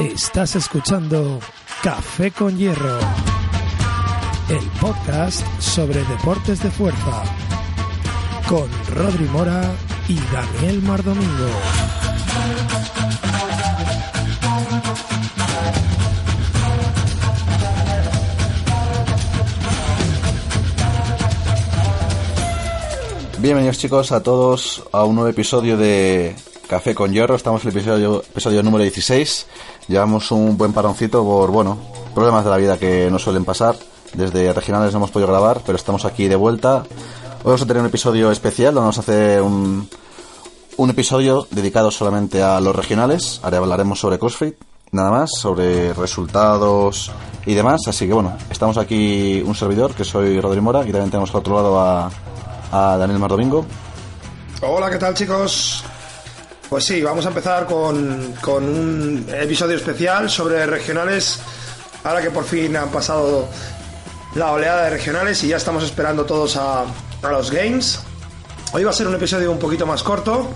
Estás escuchando Café con Hierro, el podcast sobre deportes de fuerza, con Rodri Mora y Daniel Mardomingo. Bienvenidos chicos a todos a un nuevo episodio de Café con Hierro. Estamos en el episodio, episodio número 16. Llevamos un buen paroncito por, bueno, problemas de la vida que nos suelen pasar. Desde regionales no hemos podido grabar, pero estamos aquí de vuelta. Hoy vamos a tener un episodio especial donde vamos a hacer un, un episodio dedicado solamente a los regionales. Ahora hablaremos sobre CrossFit, nada más, sobre resultados y demás. Así que bueno, estamos aquí un servidor, que soy Rodri Mora, y también tenemos al otro lado a, a Daniel Mardomingo. Hola, ¿qué tal chicos? Pues sí, vamos a empezar con, con un episodio especial sobre regionales. Ahora que por fin han pasado la oleada de regionales y ya estamos esperando todos a, a los games. Hoy va a ser un episodio un poquito más corto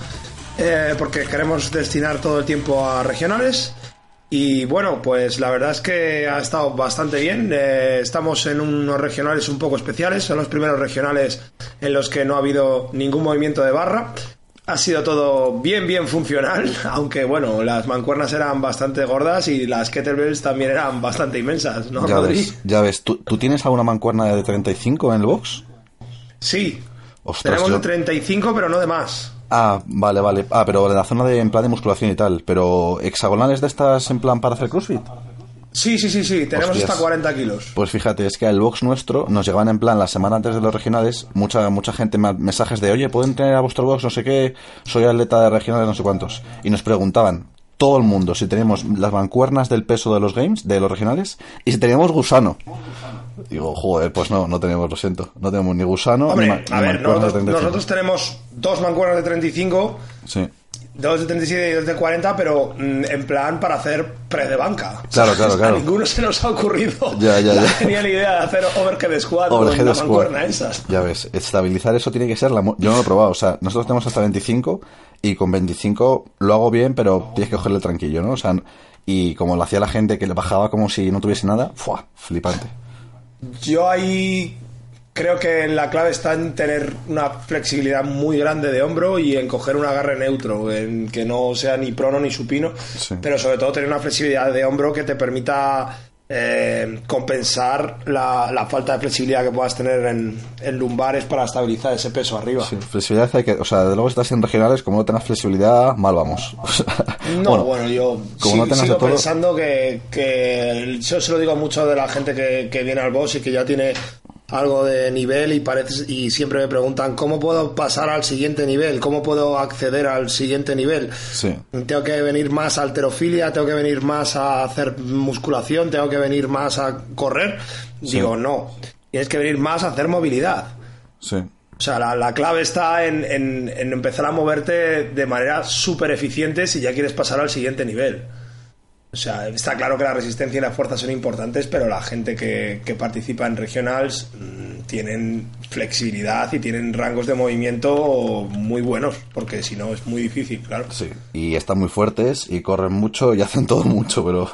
eh, porque queremos destinar todo el tiempo a regionales. Y bueno, pues la verdad es que ha estado bastante bien. Eh, estamos en unos regionales un poco especiales. Son los primeros regionales en los que no ha habido ningún movimiento de barra. Ha sido todo bien, bien funcional, aunque bueno, las mancuernas eran bastante gordas y las kettlebells también eran bastante inmensas, ¿no, Ya Rodri? ves, ya ves. ¿Tú, tú tienes alguna mancuerna de 35 en el box? Sí. Ostras, Tenemos yo- de 35, pero no de más. Ah, vale, vale. Ah, pero en la zona de en plan de musculación y tal. Pero hexagonales de estas en plan para hacer CrossFit. Sí, sí, sí, sí. Tenemos Hostias. hasta 40 kilos. Pues fíjate, es que al box nuestro nos llegaban en plan la semana antes de los regionales, mucha mucha gente mensajes de, oye, ¿pueden tener a vuestro box no sé qué? Soy atleta de regionales no sé cuántos. Y nos preguntaban, todo el mundo, si tenemos las mancuernas del peso de los games, de los regionales, y si teníamos gusano. Digo, joder, pues no, no tenemos, lo siento. No tenemos ni gusano, Hombre, ni, ma- a ni ver, de nosotros, 35. nosotros tenemos dos mancuernas de 35, Sí. Dos de 37 y dos de 40, pero mm, en plan para hacer pre de banca. Claro, claro, A claro. ninguno se nos ha ocurrido Ya, ya, la ya. genial idea de hacer overhead squat Overhead con mancuerna esas. Ya ves, estabilizar eso tiene que ser la... Yo no lo he probado, o sea, nosotros tenemos hasta 25 y con 25 lo hago bien, pero tienes que cogerle tranquillo, ¿no? O sea, y como lo hacía la gente que le bajaba como si no tuviese nada, ¡fua! Flipante. Yo ahí creo que la clave está en tener una flexibilidad muy grande de hombro y en coger un agarre neutro, en que no sea ni prono ni supino, Sí. pero sobre todo tener una flexibilidad de hombro que te permita eh, compensar la, la falta de flexibilidad que puedas tener en, en lumbares para estabilizar ese peso arriba. Sí, flexibilidad hay que... O sea, de luego estás en regionales, como no tengas flexibilidad, mal vamos. O sea, No, bueno, yo como sí- no tengas sigo de todo- pensando que, que yo se lo digo mucho de la gente que, que viene al boss y que ya tiene algo de nivel y parece y siempre me preguntan cómo puedo pasar al siguiente nivel, cómo puedo acceder al siguiente nivel. Sí. Tengo que venir más a alterofilia, tengo que venir más a hacer musculación, tengo que venir más a correr. Digo, no, tienes que venir más a hacer movilidad. Sí. O sea, la, la clave está en, en- en empezar a moverte de manera súper eficiente si ya quieres pasar al siguiente nivel. O sea, está claro que la resistencia y la fuerza son importantes, pero la gente que, que participa en regionals mm, tienen flexibilidad y tienen rangos de movimiento muy buenos, porque si no es muy difícil, claro. Sí. Y están muy fuertes y corren mucho y hacen todo mucho, pero,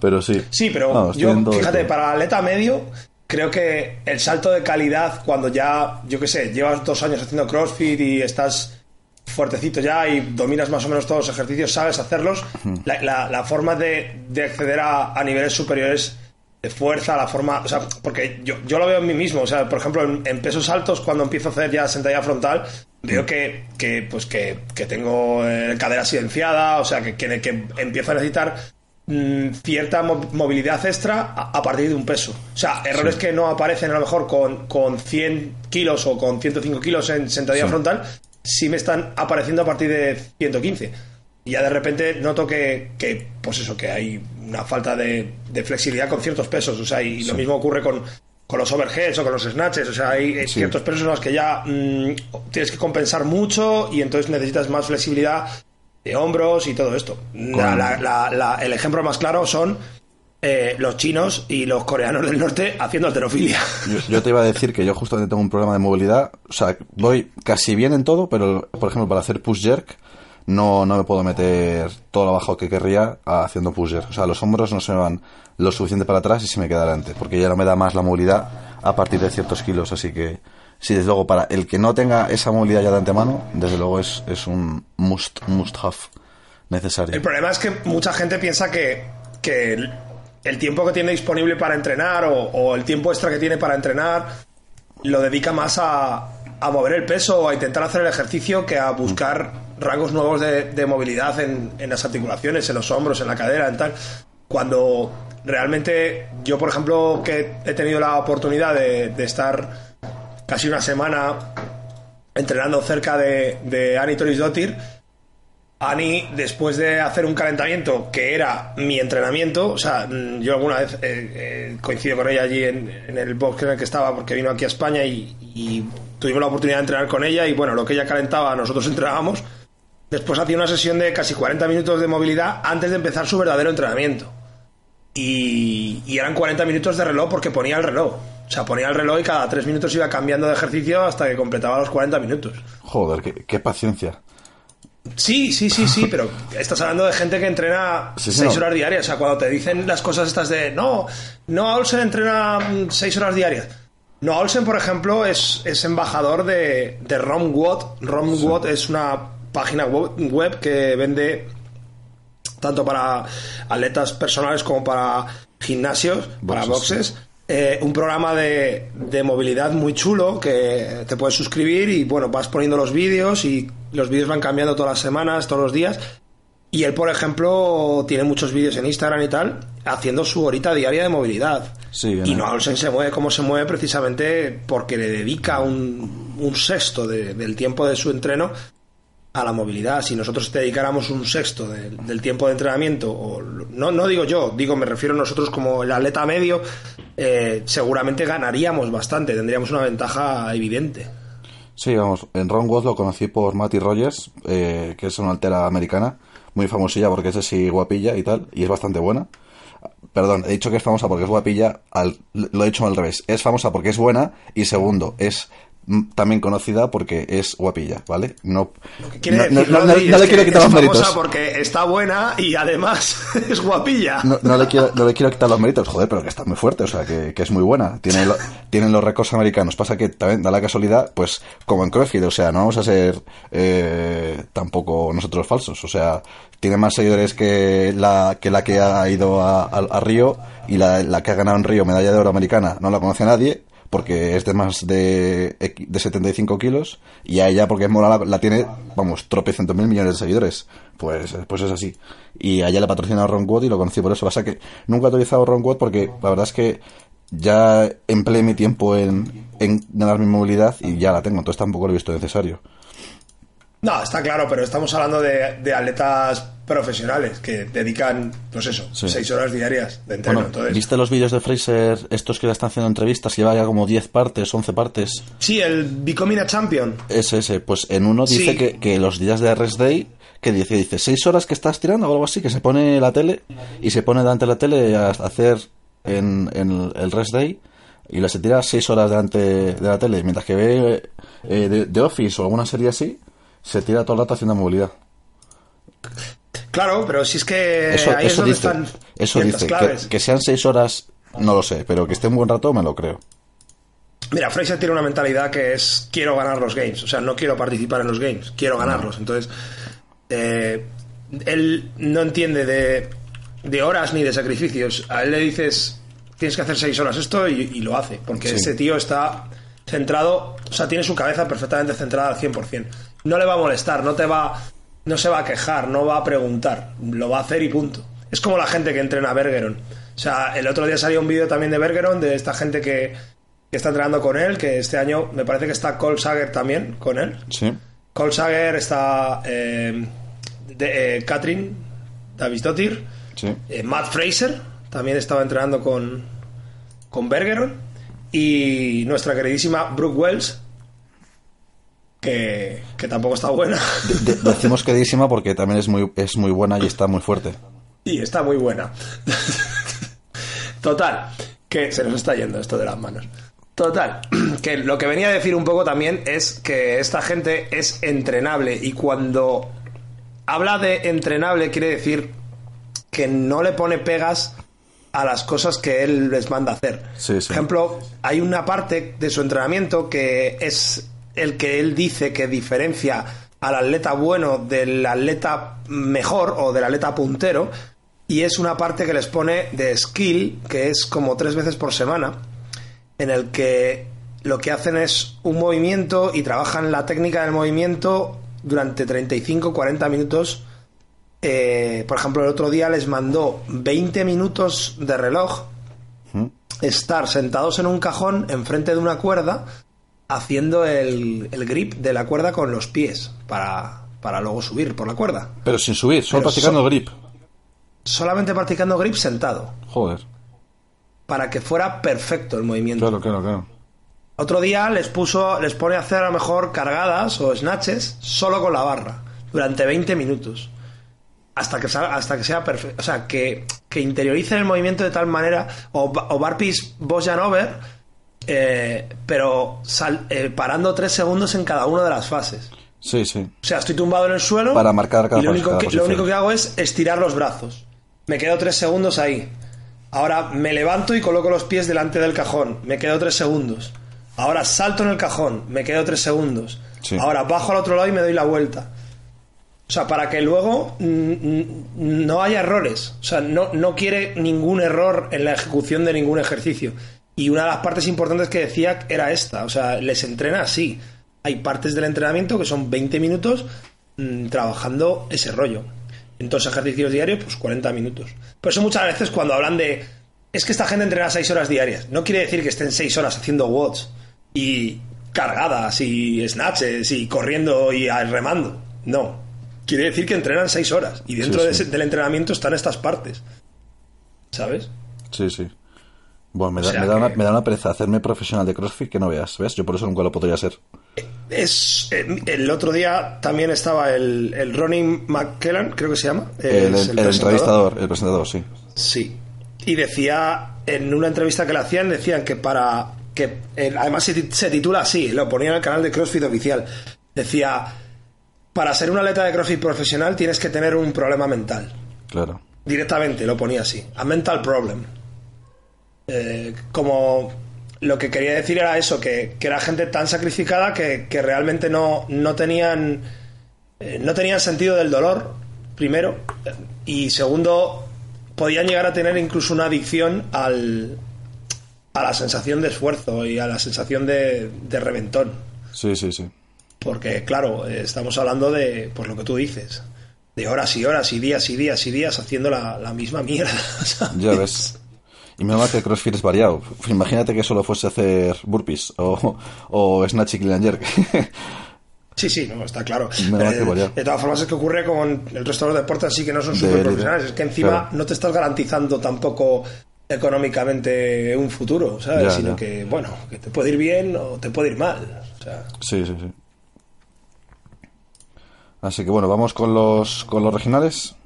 pero sí. Sí, pero Vamos, yo, todo fíjate, esto. para atleta medio, creo que el salto de calidad cuando ya, yo qué sé, llevas dos años haciendo CrossFit y estás fuertecito ya y dominas más o menos todos los ejercicios, sabes hacerlos, la, la- la forma de, de acceder a, a niveles superiores de fuerza, la forma, o sea, porque yo, yo lo veo en mí mismo, o sea, por ejemplo, en, en pesos altos, cuando empiezo a hacer ya sentadilla frontal, veo que, que pues que, que tengo eh, cadera silenciada, o sea, que, que, que empiezo a necesitar mm, cierta mo- movilidad extra a, a partir de un peso. O sea, errores que no aparecen a lo mejor con, con 100 kilos o con 105 kilos en sentadilla Sí. frontal, sí me están apareciendo a partir de 115. Y ya de repente noto que, que, pues eso, que hay una falta de, de flexibilidad con ciertos pesos. O sea, y lo mismo ocurre con, con los overheads o con los snatches. O sea, hay eh, Sí. ciertos pesos en los que ya mm, tienes que compensar mucho y entonces necesitas más flexibilidad de hombros y todo esto. La- Con- la- la- la- el ejemplo más claro son eh, los chinos y los coreanos del norte haciendo alterofilia. Yo, yo te iba a decir que yo justamente tengo un problema de movilidad. O sea, voy casi bien en todo, pero por ejemplo, para hacer push jerk no, no me puedo meter todo lo abajo que querría haciendo pusher. O sea, los hombros no se me van lo suficiente para atrás y se me queda adelante, porque ya no me da más la movilidad a partir de ciertos kilos. Así que, sí, desde luego, para el que no tenga esa movilidad ya de antemano, desde luego es, es un must, must have necesario. El problema es que mucha gente piensa que, que el, tiempo que tiene disponible para entrenar o, el tiempo extra que tiene para entrenar lo dedica más a, a mover el peso o a intentar hacer el ejercicio que a buscar rangos nuevos de, movilidad en, en, las articulaciones, en los hombros, en la cadera, en tal. Cuando realmente yo, por ejemplo, que he tenido la oportunidad de, de estar casi una semana entrenando cerca de, de Ani Torisdottir, Ani, después de hacer un calentamiento que era mi entrenamiento, o sea, yo alguna vez eh, eh, coincido con ella allí en, el box en el que estaba, porque vino aquí a España y, tuvimos la oportunidad de entrenar con ella y bueno, lo que ella calentaba, nosotros entrenábamos. Después hacía una sesión de casi 40 minutos de movilidad antes de empezar su verdadero entrenamiento. Y, eran 40 minutos de reloj porque ponía el reloj. O sea, ponía el reloj y cada 3 minutos iba cambiando de ejercicio hasta que completaba los 40 minutos. Joder, qué paciencia. Sí, sí, sí, sí, pero estás hablando de gente que entrena Sí, sí, seis no. horas diarias. O sea, cuando te dicen las cosas estas de no, no Olsen entrena mm, seis horas diarias. No, Olsen, por ejemplo, es, es embajador de, de RomWatt. RomWatt es una página web, web que vende tanto para atletas personales como para gimnasios, para Boxes. boxes. Eh, un programa de, de movilidad muy chulo que te puedes suscribir y bueno, vas poniendo los vídeos y los vídeos van cambiando todas las semanas, todos los días. Y él, por ejemplo, tiene muchos vídeos en Instagram y tal, haciendo su horita diaria de movilidad. Sí, y en no Olsen se mueve como se mueve precisamente porque le dedica un, un sexto de- del tiempo de su entreno a la movilidad. Si nosotros dedicáramos un sexto del, del tiempo de entrenamiento, o no, no digo yo, digo, me refiero a nosotros como el atleta medio, eh, seguramente ganaríamos bastante, tendríamos una ventaja evidente. Sí, vamos, en Ron Wood lo conocí por Matty Rogers, eh, que es una altera americana, muy famosilla porque es así guapilla y tal, y es bastante buena. Perdón, he dicho que es famosa porque es guapilla, al- lo he dicho al revés. Es famosa porque es buena y segundo, es también conocida porque es guapilla, ¿vale? No, ¿Qué quiere no, decir, no- no- Rodri? no Es le que quiero quitar los méritos. porque está buena y además es guapilla. No, no le quiero, no le quiero quitar los méritos, joder, pero que está muy fuerte, o sea, que, que es muy buena. Tiene lo- tienen los récords americanos. Pasa que también da la casualidad, pues, como en CrossFit, o sea, no vamos a ser eh, tampoco nosotros falsos. O sea, tiene más seguidores que la que, la que ha ido a, a- a Río y la, la que ha ganado en Río medalla de oro americana no la conoce nadie porque es de más de, de 75 kilos y a ella porque es mola la, tiene, vamos, tropecientos mil millones de seguidores. Pues, pues es así. Y a ella le patrocina Ron Wood y lo conocí por eso. Pasa que nunca he utilizado Ron Wood porque la verdad es que ya empleé mi tiempo en, en ganar mi movilidad y ya la tengo, entonces tampoco lo he visto necesario. No, está claro, pero estamos hablando de, de atletas profesionales que dedican, pues eso, Sí. seis horas diarias de entreno. Bueno, Entonces, ¿viste los vídeos de Fraser, estos que le están haciendo entrevistas? Lleva ya como 10 partes, 11 partes. sí, el Becoming a Champion. Ese, ese. Pues en uno dice Sí. que, que los días de rest day, que dice, dice, seis horas que estás tirando o algo así, que se pone la tele y se pone delante de la tele a hacer en, en el rest day y la se tira seis horas delante de la tele, mientras que ve eh, de, de Office o alguna serie así, se tira todo el rato haciendo movilidad. Claro, pero si es que Eso, ahí es eso donde dice, están eso dice, que, que sean seis horas, no lo sé, pero que esté un buen rato me lo creo. Mira, Fraser tiene una mentalidad que es quiero ganar los games, o sea, no quiero participar en los games, quiero ganarlos. Entonces, eh, él no entiende de, de horas ni de sacrificios. A él le dices, tienes que hacer seis horas esto y, y lo hace, porque Sí. ese tío está centrado, o sea, tiene su cabeza perfectamente centrada al 100%. No le va a molestar, no te va, no se va a quejar, no va a preguntar, lo va a hacer y punto. Es como la gente que entrena a Bergeron. O sea, el otro día salió un vídeo también de Bergeron, de esta gente que, que está entrenando con él, que este año me parece que está Cole Sager también con él. Sí. Cole Sager está eh, de, eh, Katrin Davisdottir, Sí. eh, Matt Fraser también estaba entrenando con, con Bergeron y nuestra queridísima Brooke Wells que, que tampoco está buena De- decimos queridísima porque también es muy, es muy buena y está muy fuerte. y está muy buena total que se nos está yendo esto de las manos total que lo que venía a decir un poco también es que esta gente es entrenable y cuando habla de entrenable, quiere decir que no le pone pegas a las cosas que él les manda hacer. Sí, sí. Por ejemplo, hay una parte de su entrenamiento que es el que él dice que diferencia al atleta bueno del atleta mejor o del atleta puntero y es una parte que les pone de skill que es como tres veces por semana en el que lo que hacen es un movimiento y trabajan la técnica del movimiento durante 35-40 minutos. Eh, por ejemplo, el otro día les mandó 20 minutos de reloj estar sentados en un cajón enfrente de una cuerda haciendo el, el grip de la cuerda con los pies para, para luego subir por la cuerda. Pero sin subir, solo Pero practicando so- grip. Solamente practicando grip sentado Joder. para que fuera perfecto el movimiento. Claro, claro, claro. Otro día les puso, les pone a hacer a lo mejor cargadas o snatches solo con la barra durante 20 minutos. Hasta que, salga- hasta que sea perfecto. O sea, que, que interioricen el movimiento de tal manera. O, o barpees Bosjan over, eh, pero sal- eh, parando 3 segundos en cada una de las fases. Sí, sí. O sea, estoy tumbado en el suelo. Para marcar cada y lo pos- único, cada que, lo único que hago es estirar los brazos. Me quedo tres segundos ahí. Ahora me levanto y coloco los pies delante del cajón. Me quedo tres segundos. Ahora salto en el cajón. Me quedo tres segundos. Sí. Ahora bajo al otro lado y me doy la vuelta. O sea, para que luego no haya errores. O sea, no, no quiere ningún error en la ejecución de ningún ejercicio. Y una de las partes importantes que decía era esta. O sea, les entrena así. Hay partes del entrenamiento que son 20 minutos mm, trabajando ese rollo. En todos los ejercicios diarios, pues 40 minutos. Por eso muchas veces cuando hablan de... Es que esta gente entrena 6 horas diarias. No quiere decir que estén 6 horas haciendo watts y cargadas y snatches y corriendo y remando. No. Quiere decir que entrenan 6 horas. Y dentro Sí, de sí. ese- del entrenamiento están estas partes. ¿Sabes? Sí, sí. Bueno, me da, O sea me da una, me da una pereza hacerme profesional de CrossFit que no veas, ¿ves? Yo por eso nunca lo podría ser. Es, eh, el otro día también estaba el, el Ronnie McKellan, creo que se llama. El, entrevistador, el presentador, sí. Sí. Y decía, en una entrevista que le hacían, decían que para. que eh, Además se, tit- se titula así, lo ponía en el canal de CrossFit oficial. Decía: Para ser un atleta de CrossFit profesional tienes que tener un problema mental. Claro. Directamente lo ponía así: A mental problem. Eh, como lo que quería decir era eso, que, que era gente tan sacrificada que, que realmente no, no tenían eh, no tenían sentido del dolor, primero, y segundo, podían llegar a tener incluso una adicción al, a la sensación de esfuerzo y a la sensación de, de reventón. Sí, sí, sí. Porque, claro, eh, estamos hablando de, pues lo que tú dices, de horas y horas y días y días y días haciendo la, la misma mierda. ¿sabes? Ya ves. Y menos mal que el CrossFit es variado. Imagínate que solo fuese hacer burpees o, o snatch y clean and jerk. Sí, sí, no, está claro. Me Eh, de todas formas, es que ocurre con el resto de los deportes, así que no son súper profesionales. Es que encima Claro. no te estás garantizando tampoco económicamente un futuro, ¿sabes? Ya, Sino ya. que, bueno, que te puede ir bien o te puede ir mal. O sea, Sí, sí, sí. Así que bueno, vamos con los, con los regionales.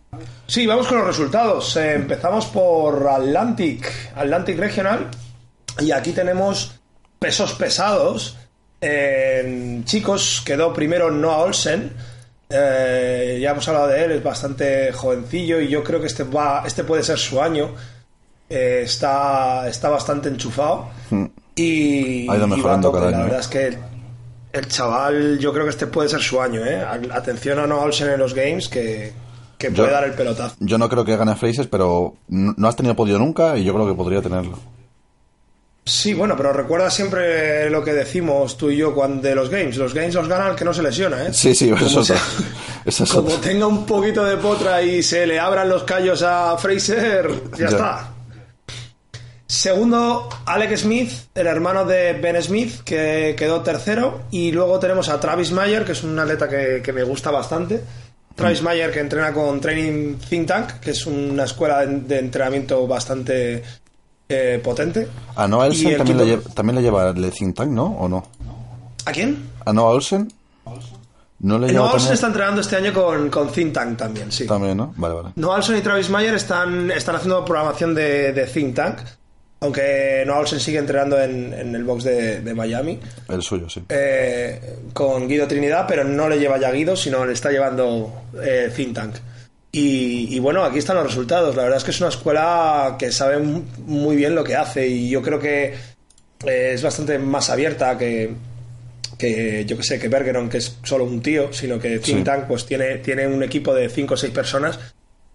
Sí, vamos con los resultados. Eh, empezamos por Atlantic, Atlantic Regional. Y aquí tenemos pesos pesados. Eh, chicos, quedó primero Noah Olsen. Eh, ya hemos hablado de él, es bastante jovencillo y yo creo que este va, este puede ser su año. Está, está bastante enchufado. Y, Hmm. Ha ido y va a mejorando tope. cada La año, ¿eh? verdad es que el chaval, yo creo que este puede ser su año. ¿eh? Atención a Noah Olsen en los games que, que puede Yo- dar el pelotazo. Yo no creo que gane a Fraser, pero no has tenido podio nunca y yo creo que podría tenerlo. Sí, bueno, pero recuerda siempre lo que decimos tú y yo cuando de los games. Los games los gana el que no se lesiona, ¿eh? Sí, sí, eso es. Eso es Como tenga un poquito de potra y se le abran los callos a Fraser, ya, Ya. está. Segundo, Alex Smith, el hermano de Ben Smith, que quedó tercero. Y luego tenemos a Travis Mayer, que es un atleta que, que me gusta bastante. Travis Mayer, que entrena con Training Think Tank, que es una escuela de, entrenamiento bastante eh, potente. A Noah Olsen también, quinto- lleva, también le lleva el think tank, ¿no? ¿O no? ¿A quién? ¿A Noah Olsen? ¿No le Noah Olsen está entrenando este año con, con Think Tank también, sí. También, ¿no? Vale, vale. Noah Olsen y Travis Mayer están, están haciendo programación de, de Think Tank. Aunque Noah Olsen sigue entrenando en, en el box de, de Miami. El suyo, sí. eh, con Guido Trinidad, pero no le lleva ya Guido, sino le está llevando eh, Think Tank. Y, y bueno, aquí están los resultados. La verdad es que es una escuela que sabe mu- muy bien lo que hace y yo creo que eh, es bastante más abierta que, que yo que sé, que Bergeron, que es solo un tío, sino que Think Sí. Tank pues tiene, tiene un equipo de 5 o 6 personas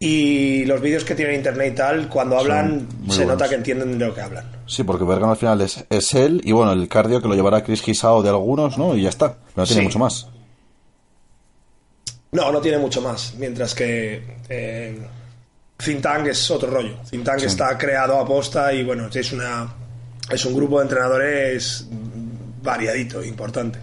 y los vídeos que tiene en internet y tal, cuando hablan se buenos. nota que entienden de lo que hablan. Sí, porque Bergan al final es, es él y bueno, el cardio que lo llevará Chris Gisao de algunos, ¿no? Y ya está. No tiene Sí. mucho más. No, no tiene mucho más. Mientras que eh, Think Tank es otro rollo. Think Tank Sí. está creado a posta y bueno, es una es un grupo de entrenadores variadito, importante.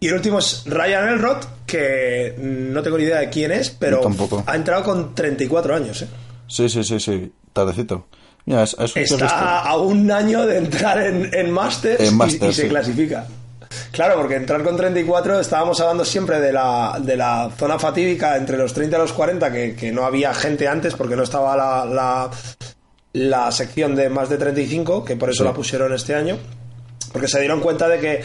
Y el último es Ryan Elrod, que no tengo ni idea de quién es, pero tampoco. ha entrado con 34 años. ¿eh? Sí, sí, sí, sí. Tardecito. Mira, es, es un Está a un año de entrar en, en Masters, En y- Masters, y, se sí. clasifica. Claro, porque entrar con 34 estábamos hablando siempre de la, de la zona fatídica entre los 30 y los 40, que, que no había gente antes porque no estaba la, la, la sección de más de 35, que por eso Sí. la pusieron este año, porque se dieron cuenta de que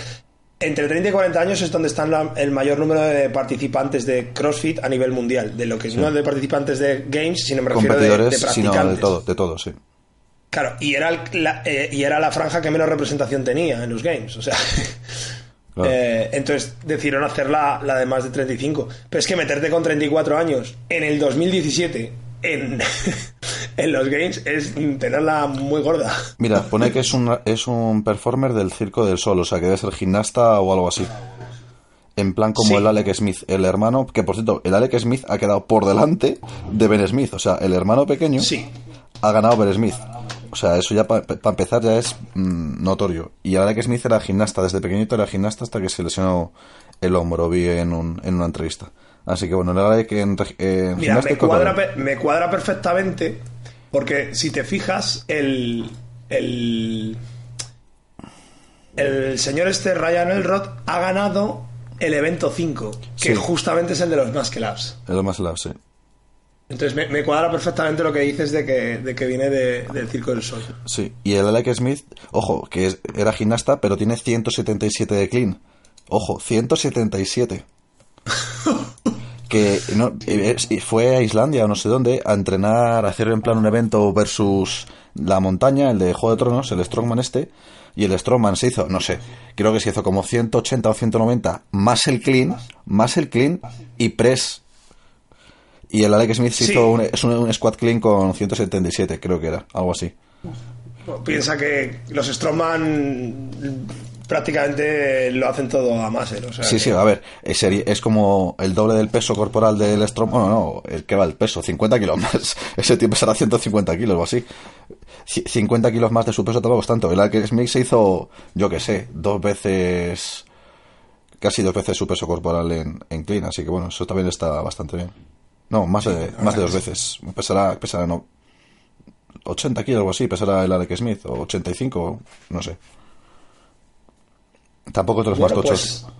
entre 30 y 40 años es donde están la- el mayor número de participantes de CrossFit a nivel mundial, de lo que no de participantes de Games, sino me refiero de, de competidores, sino practicantes. de todo, de todo, sí. Claro, y era, el- la, eh, y era la franja que menos representación tenía en los games. O sea, Claro. eh, entonces decidieron hacer la, la de más de 35. Pero es que meterte con 34 años en el 2017 en, en los games es tenerla muy gorda. Mira, pone que es un, es un performer del Circo del Sol, o sea, que debe ser gimnasta o algo así. En plan como Sí. el Alec Smith, el hermano, que por cierto, el Alec Smith ha quedado por delante de Ben Smith, o sea, el hermano pequeño Sí. ha ganado Ben Smith. O sea, eso ya para empezar ya es mm, notorio. Y el Alec Smith era gimnasta, desde pequeñito era gimnasta hasta que se lesionó el hombro, vi en, un, en una entrevista. Así que bueno, el Alec en, reg- en Mira, me cuadra, me perfectamente porque si te fijas, el, el, el señor este, Ryan Elrod, ha ganado el evento 5, que Sí. justamente es el de los Muscle Ups. Es lo más lado, sí. Entonces me, me cuadra perfectamente lo que dices de que, de que viene de- del Circo del Sol. Sí, y el Alec Smith, ojo, que es- era gimnasta, pero tiene 177 de clean. Ojo, 177. que no, fue a Islandia o no sé dónde a entrenar, a hacer en plan un evento versus la montaña, el de Juego de Tronos, el Strongman este, y el Strongman se hizo, no sé, creo que se hizo como 180 o 190, más el clean, más el clean y press. Y el Alec Smith se Sí. hizo un, es un, un squat clean con 177, creo que era, algo así. Piensa que los Strongman prácticamente lo hacen todo a Maser. O sea Sí, que- sí, a ver, es, es como el doble del peso corporal del Strom. Bueno, no, el que va el peso, 50 kilos más. Ese tío pesará 150 kilos o así. C- 50 kilos más de su peso tampoco es tanto. El Alec Smith se hizo, yo que sé, dos veces, casi dos veces su peso corporal en, en clean, así que bueno, eso también está bastante bien. No, más de, más de dos veces. Pesará, pesará, no, 80 kilos o así, pesará el Alec Smith, o 85, no sé. Tampoco los Bueno, más tochos. pues-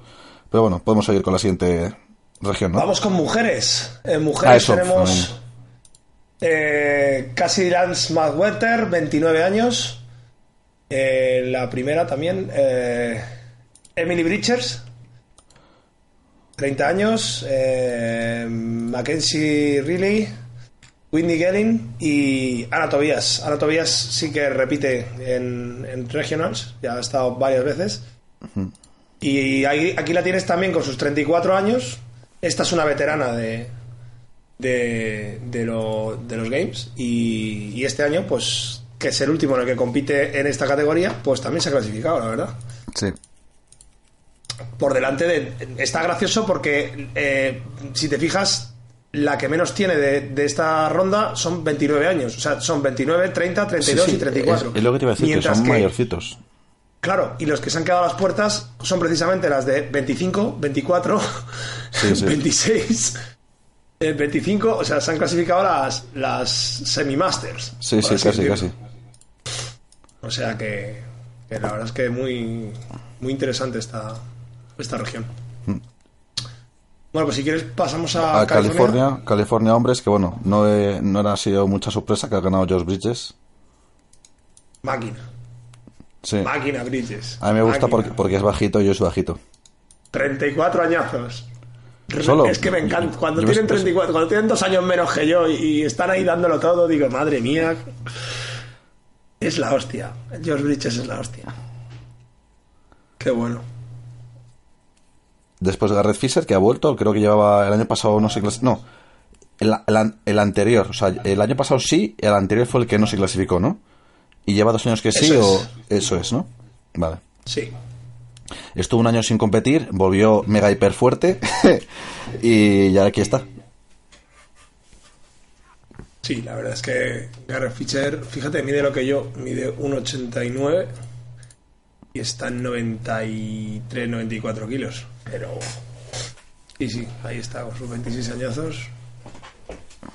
Pero bueno, podemos seguir con la siguiente región, ¿no? Vamos con mujeres. En Ah, mujeres eso, tenemos eh, Cassie Lance McWhorter, 29 años. Eh, la primera también. eh, Emily Bridgers, 30 años. eh, Mackenzie Riley, Whitney Gelling y Ana Tobias. Ana Tobias sí que repite en, en Regionals, ya ha estado varias veces. Y ahí- aquí la tienes también con sus 34 años. Esta es una veterana de, de, de, lo- de los games. Y, y este año, pues, que es el último en el que compite en esta categoría, pues también se ha clasificado, la verdad. Sí. Por delante de. Está gracioso porque, eh, si te fijas, la que menos tiene de, de esta ronda son 29 años. O sea, son 29, 30, 32 Sí, sí, y 34. Es, es lo que te iba a decir, que son mayorcitos. Claro, y los que se han quedado a las puertas son precisamente las de 25, 24, Sí, sí. 26, eh, 25, o sea, se han clasificado las, las semi-masters. Sí, sí, casi, casi. O sea que, que la verdad es que muy, muy interesante esta, esta región. Bueno, pues si quieres pasamos a, Mm. A California, California hombres, que bueno, no, he- no era sido mucha sorpresa que ha ganado George Bridges. Máquina. Sí. Máquina, Bridges. A mí me gusta porque, porque es bajito y yo soy bajito. 34 añazos. Solo. Es que me encanta. Cuando Yo tienen me- 34, cuando tienen dos años menos que yo y, y están ahí dándolo todo, digo, madre mía. Es la hostia. George Bridges es la hostia. Qué bueno. Después Garrett Fisher, que ha vuelto, creo que llevaba el año pasado no se clasificó. No, el, el an- el anterior, o sea, el año pasado sí, el anterior fue el que no se clasificó, ¿no? Y lleva dos años que sí, Eso o. es. Eso es, ¿no? Vale. Sí. Estuvo un año sin competir, volvió mega hiper fuerte y ya aquí está. Sí, la verdad es que Garrett Fisher, fíjate, mide lo que yo, mide 1,89 y está en 93, 94 kilos. Pero. Y sí, ahí está, con sus 26 añazos.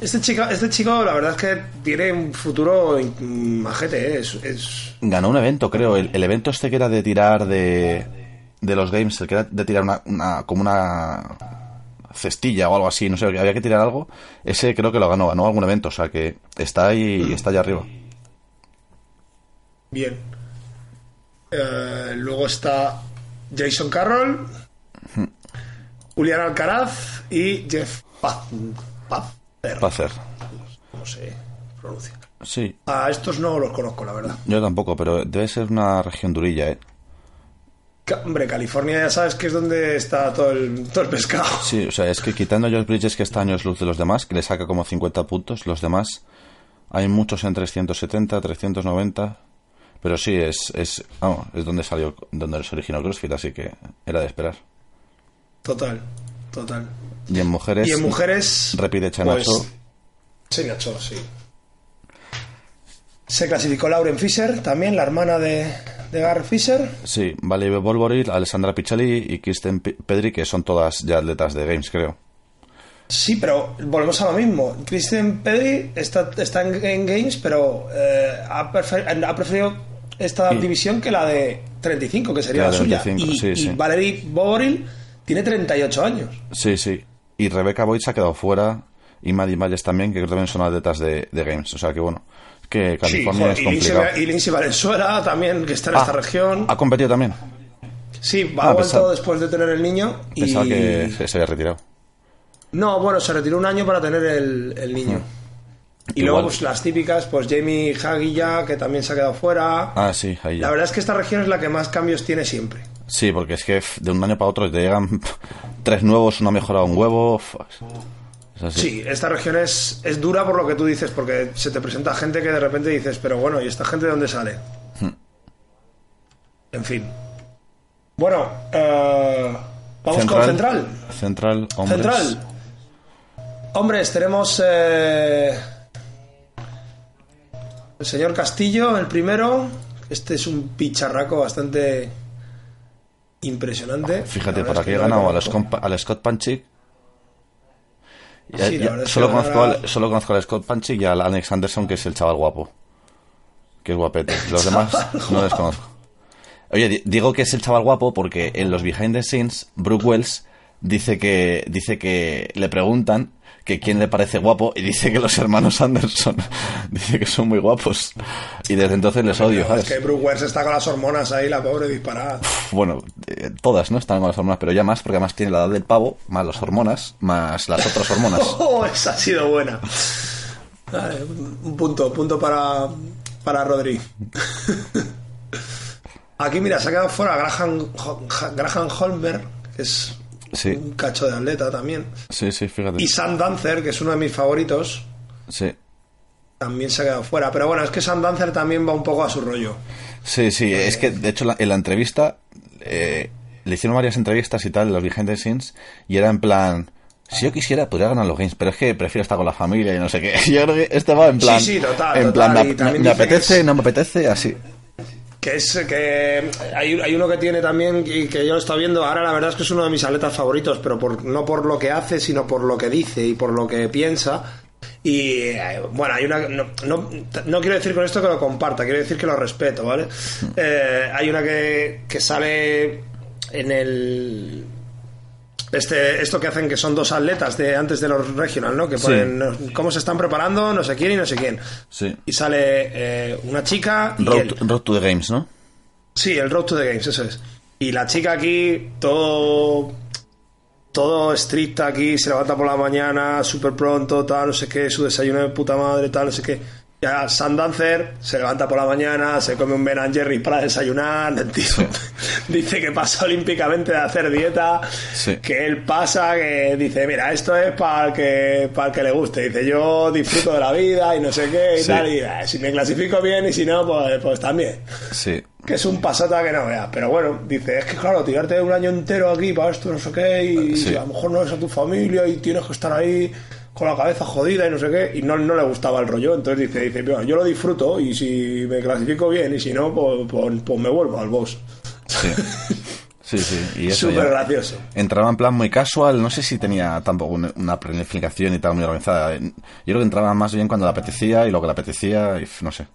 Este chico, este chico, la verdad es que tiene un futuro majete, ¿eh? es, es- Ganó un evento, creo. El, el evento este que era de tirar de, de los games, el que era de tirar una, una- como una cestilla o algo así, no sé, había que tirar algo. Ese creo que lo ganó, ganó algún evento, o sea que está ahí, está allá arriba. bien. Eh, luego está Jason Carroll, Julián Alcaraz y Jeff Paz- Pazder. A hacer. No sé pronuncia. Sí, A estos no los conozco, la verdad. yo tampoco, pero debe ser una región durilla, ¿eh? Hombre, California ya sabes que es donde está todo el, todo el pescado. Sí, o sea, es que quitando George Bridges, que está años luz de los demás, que le saca como 50 puntos, los demás hay muchos en 370, 390. Pero sí, es, es, es donde salió, donde se originó CrossFit, así que era de esperar. Total, total. Y en mujeres, Y en mujeres. repite Chanacho. pues, sí, Nacho, sí. Se clasificó Lauren Fisher, también la hermana de, de Garrett Fisher. Sí, Valerie Bolboril, Alessandra Piccioli y Kristen Pedri, que son todas ya atletas de Games, creo. Sí, pero volvemos a lo mismo. Christian Pedri está, está en, en Games, pero eh, ha, prefer- ha preferido esta división que la de 35, que sería La suya. 25, y, sí, y sí. Valerie Boboril tiene 38 años. Sí, sí. Y Rebecca Boyd se ha quedado fuera. Y Maddie Valles también, que creo que también son atletas de, de Games. O sea que bueno, que California Sí, es joder, y, Lindsay, complicado. y Lindsay Valenzuela también, que está en Ah, esta región. ¿Ha competido también? Sí, va ah, ha vuelto después de tener el niño. Y... Pensaba que se, había retirado. No, bueno, se retiró un año para tener el, el niño. Y Igual. luego, pues las típicas, pues Jamie Hagilla, que también se ha quedado fuera. Ah, sí, ahí ya. La verdad es que esta región es la que más cambios tiene siempre. Sí, porque es que de un año para otro te llegan tres nuevos, uno ha mejorado un huevo. Es. Sí, esta región es, es dura por lo que tú dices, porque se te presenta gente que de repente dices, pero bueno, ¿y esta gente de dónde sale? Hmm. En fin. Bueno, eh, vamos con Central. Central, hombres. Central. Hombres, tenemos eh, el señor Castillo, el primero. Este es un picharraco bastante impresionante. Fíjate, por aquí he ganado al. Scott, al Scott Panchik. Ya- Sí, ya- solo, ahora- conozco al, solo conozco al Scott Panchik y al Alex Anderson, que es el chaval guapo. Que es guapete. Los demás no les conozco. Oye, di- digo que es el chaval guapo porque en los behind the scenes, Brooke Wells dice que, dice que le preguntan que quién le parece guapo y dice que los hermanos Anderson. dice que son muy guapos. Y desde entonces les odio. Es que Brooke Wells está con las hormonas ahí, la pobre disparada. Bueno, eh, todas, ¿no? Están con las hormonas, pero ya más, porque además tiene la edad del pavo, más las hormonas, más las otras hormonas. Oh, esa ha sido buena. Vale, un punto, punto para, para Rodri. Aquí, mira, se ha quedado fuera Graham, Graham Holmer, que es Sí, un cacho de atleta también. sí, sí, fíjate. Y Sam Dancer, que es uno de mis favoritos, Sí, también se ha quedado fuera. Pero bueno, es que Sam Dancer también va un poco a su rollo. sí, sí, es que de hecho la- en la entrevista eh, le hicieron varias entrevistas y tal, los behind the scenes, y era en plan. Si yo quisiera, podría ganar los games, pero es que prefiero estar con la familia y no sé qué. Yo creo que este va en plan. Sí, sí, total, En total, plan, y me, apetece, es- no me apetece, así. Que es que hay, hay uno que tiene también y que yo lo estoy viendo. Ahora la verdad es que es uno de mis atletas favoritos, pero por, no por lo que hace, sino por lo que dice y por lo que piensa. Y eh, bueno, hay una. No, no, no quiero decir con esto que lo comparta, quiero decir que lo respeto, ¿vale? Eh, hay una que, que sale en el. Este, esto que hacen que son dos atletas de antes de los regional, ¿no? Que ponen cómo se están preparando, no sé quién y no sé quién. Sí. Y sale eh, una chica y Road, él. Road to the Games, ¿no? Sí, el Road to the Games, eso es. Y la chica aquí, todo. Todo estricta aquí, se levanta por la mañana, súper pronto, tal, no sé qué, su desayuno de puta madre, tal, no sé qué. Ya Sam Dancer se levanta por la mañana, se come un Ben and Jerry para desayunar, dice que pasa olímpicamente de hacer dieta, Sí. que él pasa, que dice, mira, esto es para el que, para el que le guste. Dice, yo disfruto de la vida y no sé qué y Sí. tal, y eh, si me clasifico bien y si no, pues, pues también Sí. que es un pasata que no veas. Pero bueno, dice, es que claro, tirarte un año entero aquí para esto, no sé qué, y Sí. a lo mejor no ves a tu familia y tienes que estar ahí con la cabeza jodida y no sé qué, y no, no le gustaba el rollo. Entonces dice, dice, "Mira, yo lo disfruto y si me clasifico bien y si no, pues, pues, pues me vuelvo al boss. Sí. Sí, sí. Y eso Súper ya- gracioso. Entraba en plan muy casual, no sé si tenía tampoco un- una planificación y tal muy organizada. Yo creo que entraba más bien cuando le apetecía y lo que le apetecía, y no sé.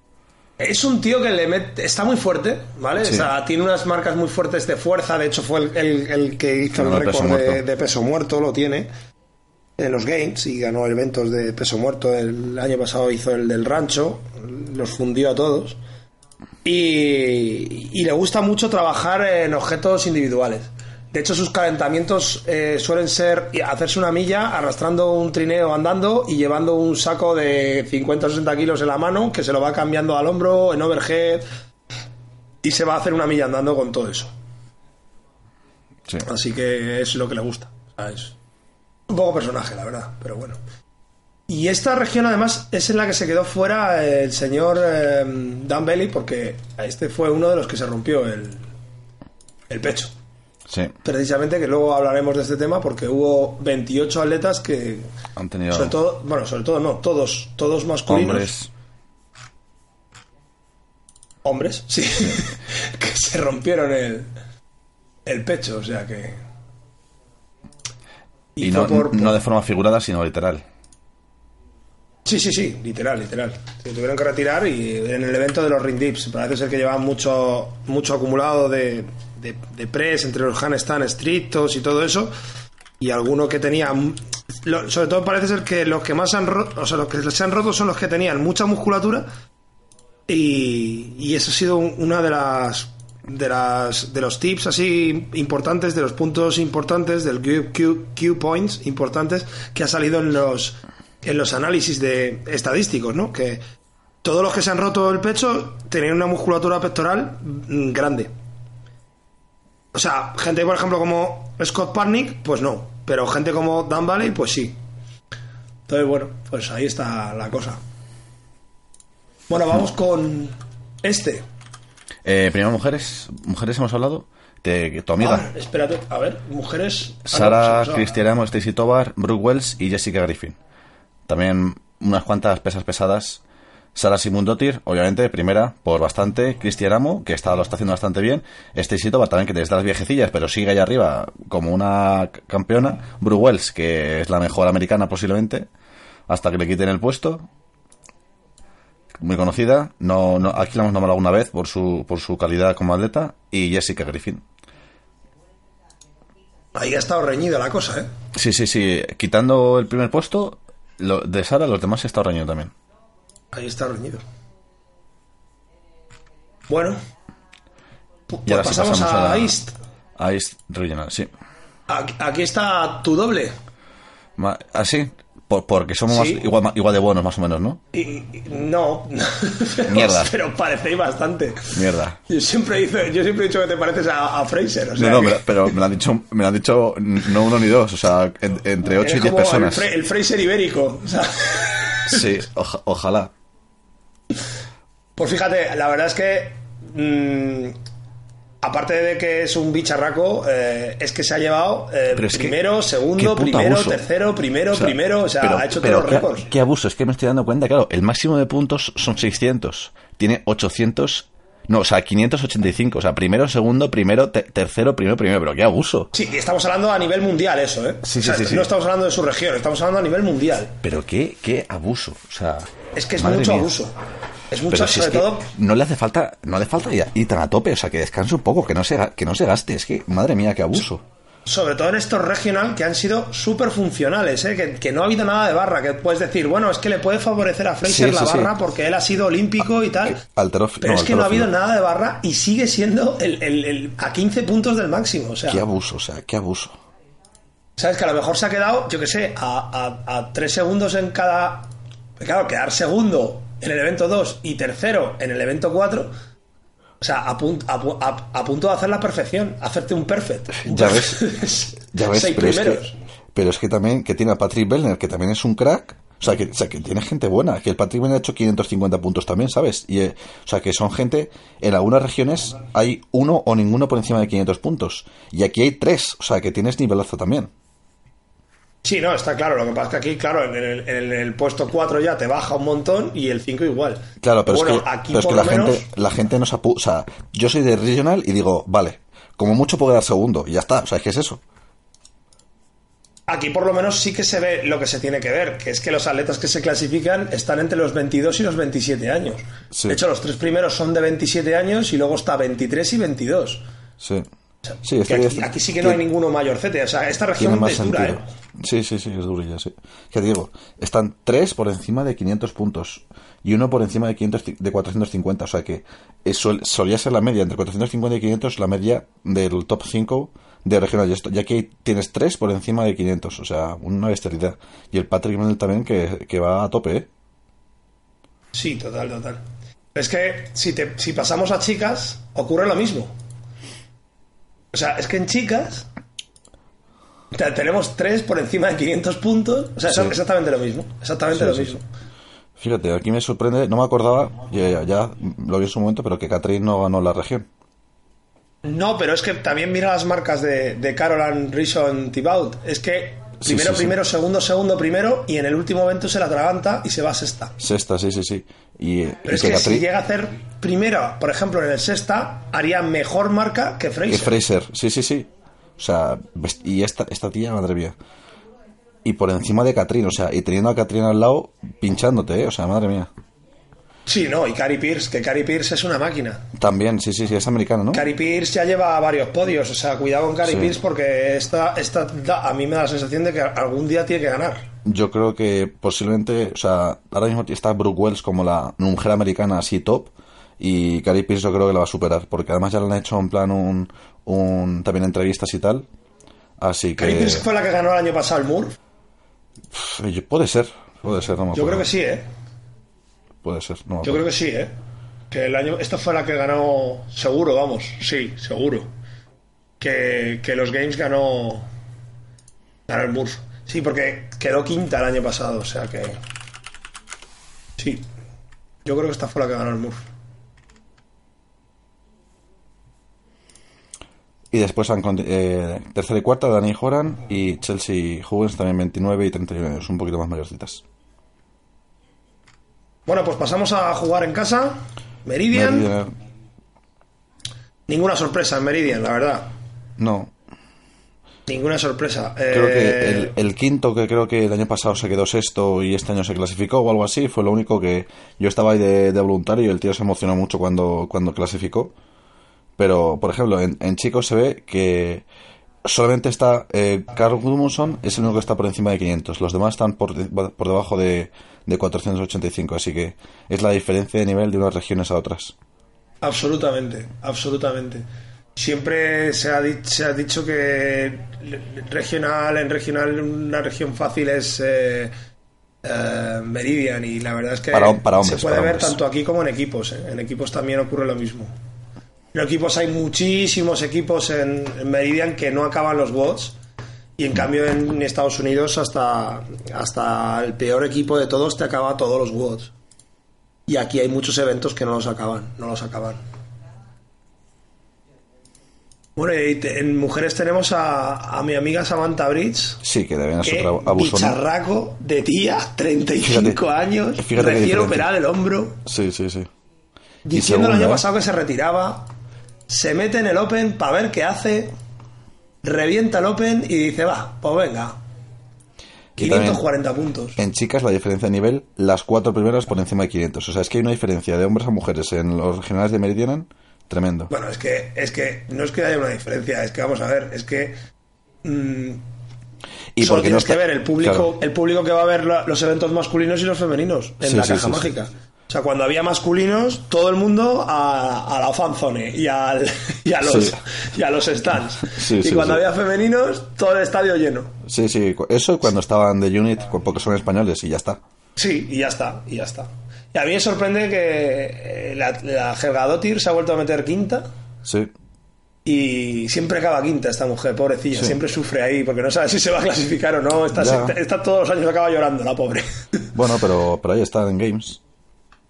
Es un tío que le mete, está muy fuerte, ¿vale? Sí. O sea, tiene unas marcas muy fuertes de fuerza. De hecho, fue el, el- el que hizo el récord de peso muerto, lo tiene en los Games y ganó eventos de peso muerto. El año pasado hizo el del rancho, los fundió a todos. Y, y le gusta mucho trabajar en objetos individuales. De hecho, sus calentamientos eh, suelen ser hacerse una milla arrastrando un trineo andando y llevando un saco de 50 o 60 kilos en la mano que se lo va cambiando al hombro, en overhead, y se va a hacer una milla andando con todo eso. Sí. Así que es lo que le gusta. O sea, es un poco personaje, la verdad, pero bueno. Y esta región además es en la que se quedó fuera el señor eh, Dan Bailey porque este fue uno de los que se rompió el, el pecho. Sí. Precisamente que luego hablaremos de este tema porque hubo 28 atletas que Han tenido sobre todo, bueno, sobre todo no, todos, todos masculinos, hombres. hombres, sí, que se rompieron el, el pecho, o sea que Y, no, por- no de forma figurada, sino literal. Sí, sí, sí, literal, literal. Se tuvieron que retirar y en el evento de los ring dips parece ser que llevaban mucho, mucho acumulado de, de, de press entre los handstand estrictos y todo eso. Y alguno que tenía, sobre todo parece ser que los que más se han roto, o sea, los que se han roto son los que tenían mucha musculatura y, y eso ha sido un- una de las de las de los tips así importantes de los puntos importantes del Q, points importantes que ha salido en los en los análisis de estadísticos no que todos los que se han roto el pecho tenían una musculatura pectoral mm, grande. O sea gente por ejemplo como Scott Parnick pues no. Pero gente como Dan Valley pues sí. Entonces bueno pues ahí está la cosa. Bueno vamos con este Eh, primero, mujeres. Mujeres hemos hablado. De tu amiga. Ah, espérate, a ver, mujeres. Ah, Sara se- Cristiano, Stacy Tobar, Brooke Wells y Jessica Griffin. También unas cuantas pesas pesadas. Sara Simundotir, obviamente, primera por bastante. Cristianamo, que está, lo está haciendo bastante bien. Stacy Tobar también, que desde las viejecillas, pero sigue ahí arriba como una campeona. Brooke Wells, que es la mejor americana posiblemente, hasta que le quiten el puesto. Muy conocida. No, no, aquí la hemos nombrado alguna vez por su, por su calidad como atleta. Y Jessica Griffin. Ahí ha estado reñida la cosa, ¿eh? Sí, sí, sí. Quitando el primer puesto lo, de Sara, los demás se está reñido también. Ahí está reñido. Bueno. Pu- Y Pues ahora sí pasamos, a, a East. A East Regional, sí. Aquí, aquí está tu doble. ¿Así? Por, porque somos Sí. más- igual, igual de buenos, más o menos, ¿no? Y, y- no. pero, Mierda. Pero parecéis bastante. Mierda. Yo siempre, hice- yo siempre he dicho que te pareces a, a Fraser. O sea, no, no, que pero me lo han dicho, me lo han dicho no uno ni dos, o sea, en- entre 8 y eres 10 como personas. El, Fra- el Fraser ibérico. O sea, Sí, oja- ojalá. Pues fíjate, la verdad es que. mm, aparte de que es un bicharraco, eh, es que se ha llevado eh, es que- primero, segundo, primero, abuso. tercero, primero, O sea, primero. O sea, pero- ha hecho todos los récords. Qué abuso, es que me estoy dando cuenta, claro, el máximo de puntos son 600. Tiene 800. No, o sea, 585. O sea, primero, segundo, primero, te- tercero, primero, primero. Pero qué abuso. Sí, y estamos hablando a nivel mundial, eso, ¿eh? Sí, O sea, sí, sí, sí. No estamos hablando de su región, estamos hablando a nivel mundial. Pero qué, qué abuso. O sea. Es que es mucho mía. abuso. Es mucho, Pero si es sobre que todo. no le hace falta, no le falta ir, ir tan a tope, o sea, que descanse un poco, que no se, que no se gaste. Es que, madre mía, qué abuso. sobre todo en estos regional que han sido súper funcionales, ¿eh? que, que no ha habido nada de barra, que puedes decir, bueno, es que le puede favorecer a Fraser Sí, la sí, sí. barra porque él ha sido olímpico y tal. Alterof- Pero no, es que no ha habido nada de barra y sigue siendo el, el- el- a 15 puntos del máximo. O sea, Qué abuso, o sea, qué abuso. sabes que a lo mejor se ha quedado, yo que sé, a, a, a 3 segundos en cada. Claro, quedar segundo en el evento 2 y tercero en el evento 4. O sea, a, pun- a a- a punto de hacer la perfección, hacerte un perfect. Un Ya perfect. ves, ya ves, Seis pero es, que, pero es que también que tiene a Patrick Bellner, que también es un crack. O sea, que, o sea, que tiene gente buena. Que el Patrick Bellner ha hecho 550 puntos también, ¿sabes? Y, eh, o sea, que son gente. En algunas regiones hay uno o ninguno por encima de 500 puntos. Y aquí hay tres. O sea, que tienes nivelazo también. Sí, no, está claro. Lo que pasa es que aquí, claro, en el, en el puesto 4 ya te baja un montón y el 5 igual. Claro, pero, bueno, es que, aquí pero es que la, menos. gente, la gente no se apu- O sea, yo soy de regional y digo, vale, como mucho puedo dar segundo. Y ya está. O sea, es que es eso. Aquí por lo menos sí que se ve lo que se tiene que ver, que es que los atletas que se clasifican están entre los 22 y los 27 años. Sí. De hecho, los tres primeros son de 27 años y luego está 23 y 22. Sí. Sí, Que aquí, aquí sí que no hay ninguno mayorcete. O sea, esta Tiene región más es dura. ¿eh? Sí, sí, sí, es durilla, sí. Que digo, están tres por encima de 500 puntos y uno por encima de 500, ci- de 450. O sea que eso solía ser la media entre 450 y 500, la media del top 5 de regional. Y, esto, y aquí tienes tres por encima de 500. O sea, una bestialidad. Y el Patrick Mendel también que, que va a tope, ¿eh? Sí, total, total. Es que si, te, si pasamos a chicas, ocurre lo mismo. O sea, es que en chicas o sea, tenemos tres por encima de 500 puntos. O sea, Sí. es exactamente lo mismo. Exactamente Sí, lo sí, mismo. Fíjate, aquí me sorprende, no me acordaba, ya, ya, ya lo vi en su momento, pero que Catherine no ganó la región. No, pero es que también mira las marcas de, de Caroline Rison Thibaut. Es que primero, sí, sí. primero, segundo, segundo, primero, y en el último evento se la atraganta y se va a sexta. Sexta, sí, sí, sí. Y, Pero y es que si llega a hacer primero, por ejemplo, en el sexta, haría mejor marca que Que Fraser. Fraser, sí, sí, sí. O sea, y esta, esta tía, madre mía. Y por encima de Catherine, o sea, y teniendo a Catherine al lado, pinchándote, ¿eh? O sea, madre mía. Sí, no, y Cary Pierce, que Cary Pierce es una máquina. También, sí, sí, sí, es americano, ¿no? Cary Pierce ya lleva varios podios, o sea, cuidado con Cary Sí. Pierce porque esta, esta da- a mí me da la sensación de que algún día tiene que ganar. Yo creo que posiblemente, o sea, ahora mismo está Brooke Wells como la mujer americana así top. Y Carrie Pierce yo creo que la va a superar, porque además ya le han hecho en plan un, un también entrevistas y tal. Así que Cary Pierce fue la que ganó el año pasado el Moore. puede ser, puede ser, no me Yo creo que sí, ¿eh? Puede ser, no Yo creo que sí, ¿eh? Que el año, esta fue la que ganó, seguro, vamos, sí, seguro. Que, que los Games ganó, ganó el Moore. Sí, porque quedó quinta el año pasado, o sea que. Sí, yo creo que esta fue la que ganó el Moore. Y después han eh, tercera y cuarta, Dani Horan y Chelsea Huggins también 29 y 31 años, un poquito más mayorcitas. Bueno, pues pasamos a jugar en casa. Meridian. Meridian, Ninguna sorpresa en Meridian, la verdad. no, Ninguna sorpresa. creo Eh, que el, el quinto que creo que el año pasado se quedó sexto y este año se clasificó o algo así, fue lo único que yo estaba ahí de, de voluntario y el tío se emocionó mucho cuando, cuando clasificó. Pero, por ejemplo, en, en chicos se ve que solamente está eh, Carl Gudmundsson, es el único que está por encima de 500. Los demás están por, de- por debajo de, de 485. Así que es la diferencia de nivel de unas regiones a otras. Absolutamente, absolutamente. Siempre se ha, se ha dicho que regional, en regional, una región fácil es eh, eh, Meridian y la verdad es que Para hom- para hombres, se puede ver hombres. tanto aquí como en equipos. ¿eh? En equipos también ocurre lo mismo. Equipos hay muchísimos equipos en, en Meridian que no acaban los WOTS y en cambio en Estados Unidos hasta, hasta el peor equipo de todos te acaba todos los WOTS. Y aquí hay muchos eventos que no los acaban, no los acaban. Bueno, y te- en mujeres tenemos a, a mi amiga Samantha Bridge. Sí, que otra abusona. bicharraco de tía, 35 Fíjate, años, fíjate recién operada el hombro, Sí, sí, sí. diciendo el año ¿eh? pasado que se retiraba, se mete en el Open para ver qué hace, revienta el Open y dice, va, pues venga, Y también- 540 puntos. En chicas la diferencia de nivel, las cuatro primeras por encima de 500. O sea, es que hay una diferencia de hombres a mujeres en los regionales de Meridian tremendo. Bueno, es que, es que no es que haya una diferencia, es que vamos a ver, es que mm, Y solo no tienes que ver el público, claro. el público que va a ver la- los eventos masculinos y los femeninos en Sí, la sí, caja sí. mágica. O sea, cuando había masculinos, todo el mundo a, a la fanzone y, al, y, a los, Sí. y a los stands. Sí, y sí, cuando había femeninos, todo el estadio lleno. Sí, sí, eso cuando estaban de Unit, porque son españoles y ya está. Sí, y ya está, y ya está. Y a mí me sorprende que eh, la, la Helga Dottir se ha vuelto a meter quinta Sí, y siempre acaba quinta esta mujer, pobrecilla, Sí. siempre sufre ahí porque no sabe si se va a clasificar o no. Está, está todos los años acaba llorando, la pobre. bueno, pero, pero ahí están en Games.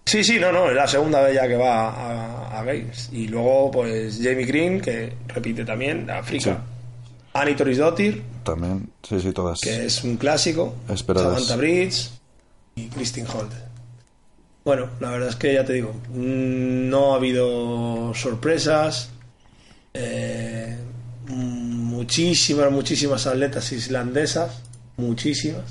Sí, sí, no, no, es la segunda vez ya que va a, a Games. Y luego, pues, Jamie Green, que repite también, de África. Annie Torisdottir, También, sí, sí, todas. que es un clásico. Esperadas. Samantha Bridge y Christine Holt. Bueno, la verdad es que ya te digo, mm, no ha habido sorpresas. eh, muchísimas, muchísimas atletas islandesas. Muchísimas.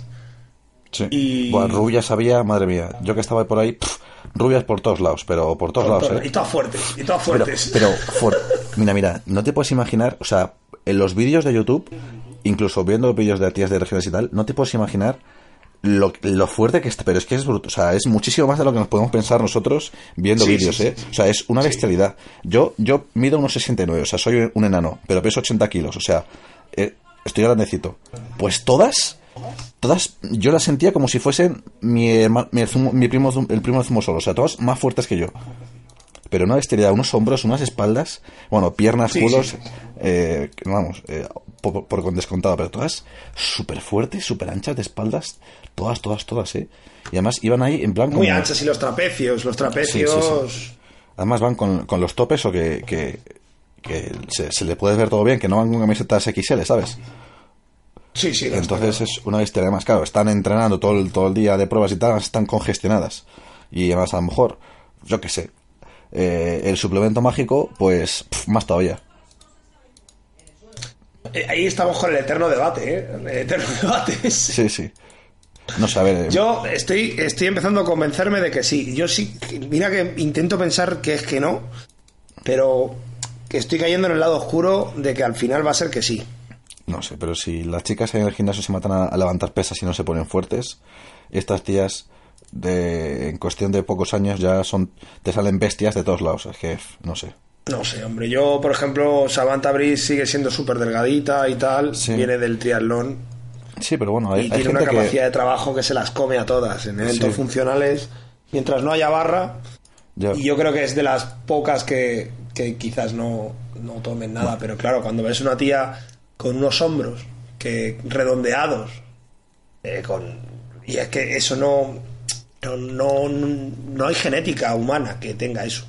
Sí. y- Buah, rubias había, madre mía. Yo que estaba por ahí, pff, rubias por todos lados, pero por todos lados, Y ¿eh? todas fuertes, y todas Pero, fuertes. pero fuer- mira, mira, no te puedes imaginar, o sea, en los vídeos de YouTube, incluso viendo vídeos de tías de regiones y tal, no te puedes imaginar lo, lo fuerte que está, pero es que es bruto, o sea, es muchísimo más de lo que nos podemos pensar nosotros viendo Sí, vídeos, sí, ¿eh? sí. O sea, es una bestialidad. Yo, yo mido unos 69, o sea, soy un enano, pero peso 80 kilos, o sea, eh, estoy grandecito. Pues todas, todas, yo las sentía como si fuesen mi, herma- mi, zumo- mi primo, el primo de zumo solo, o sea, todas más fuertes que yo. Pero una bestialidad, unos hombros, unas espaldas, bueno, piernas, Sí, culos, sí, sí. eh, vamos, eh, por, por con descontado, pero todas súper fuertes, súper anchas de espaldas, todas, todas, todas, ¿eh? Y además iban ahí en plan como... Muy anchas y los trapecios, los trapecios. Además van con, con los topes o que, que, que se, se le puede ver todo bien, que no van con camisetas XL, ¿sabes? Sí, sí, no, Entonces es una bestia. Además, claro, están entrenando todo el, todo el día de pruebas y tal, están congestionadas. Y además, a lo mejor, yo qué sé, eh, el suplemento mágico, pues más todavía. Eh, Ahí estamos con el eterno debate, ¿eh? El eterno debate. Sí, sí. No sé, a ver. eh, Yo estoy, estoy empezando a convencerme de que sí. Yo sí, mira que intento pensar que es que no, pero que estoy cayendo en el lado oscuro de que al final va a ser que sí. No sé, pero si las chicas en el gimnasio se matan a, a levantar pesas y no se ponen fuertes, estas tías de, en cuestión de pocos años ya son te salen bestias de todos lados. Es que, no sé. No sé, hombre. Yo, por ejemplo, Samantha Brice sigue siendo súper delgadita y tal. Sí. Viene del triatlón Sí, pero bueno, hay, y hay tiene una capacidad que... de trabajo que se las come a todas. En eventos Sí. funcionales, mientras no haya barra. Y yo creo que es de las pocas que, que quizás no, no tomen nada, pero claro, cuando ves una tía con unos hombros que redondeados, eh, con y es que eso no, no, no, no hay genética humana que tenga eso.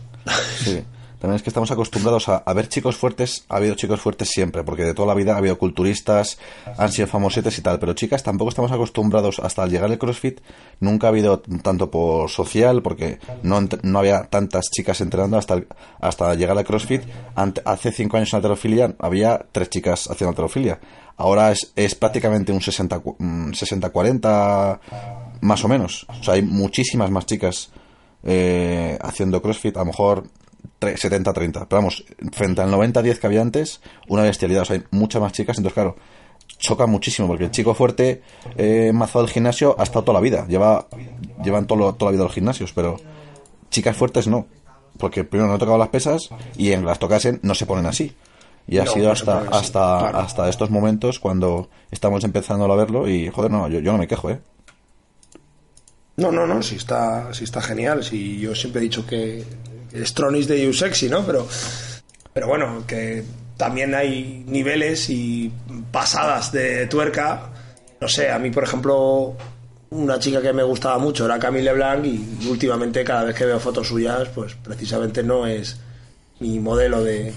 Sí. También es que estamos acostumbrados a, a ver chicos fuertes, ha habido chicos fuertes siempre, porque de toda la vida ha habido culturistas, han sido famosetes y tal, pero chicas tampoco estamos acostumbrados hasta al llegar al CrossFit, nunca ha habido tanto por social, porque no, no había tantas chicas entrenando hasta, el- hasta llegar al CrossFit. Ante- hace cinco años en alterofilia había tres chicas haciendo alterofilia. Ahora es, es prácticamente un 60 cu- mm, 60-40 más o menos. O sea, hay muchísimas más chicas eh, haciendo CrossFit, a lo mejor 70-30. Pero vamos, frente al 90-10 que había antes, una bestialidad. O sea, hay muchas más chicas, entonces claro, choca muchísimo porque el chico fuerte eh, mazado del gimnasio ha estado toda la vida. Lleva, llevan todo toda la vida los gimnasios, pero chicas fuertes no. Porque primero no he tocado las pesas y en las tocasen no se ponen así. Y ha No, sido hasta, hasta, claro. hasta estos momentos cuando estamos empezando a verlo y joder, no, yo, yo no me quejo, ¿eh? No, no, no, sí está, sí está genial. Sí, yo siempre he dicho que Stronis de You Sexy, ¿no? Pero, pero bueno, que también hay niveles y pasadas de tuerca. No sé, a mí, por ejemplo, una chica que me gustaba mucho era Camille Leblanc y últimamente cada vez que veo fotos suyas, pues precisamente no es mi modelo de,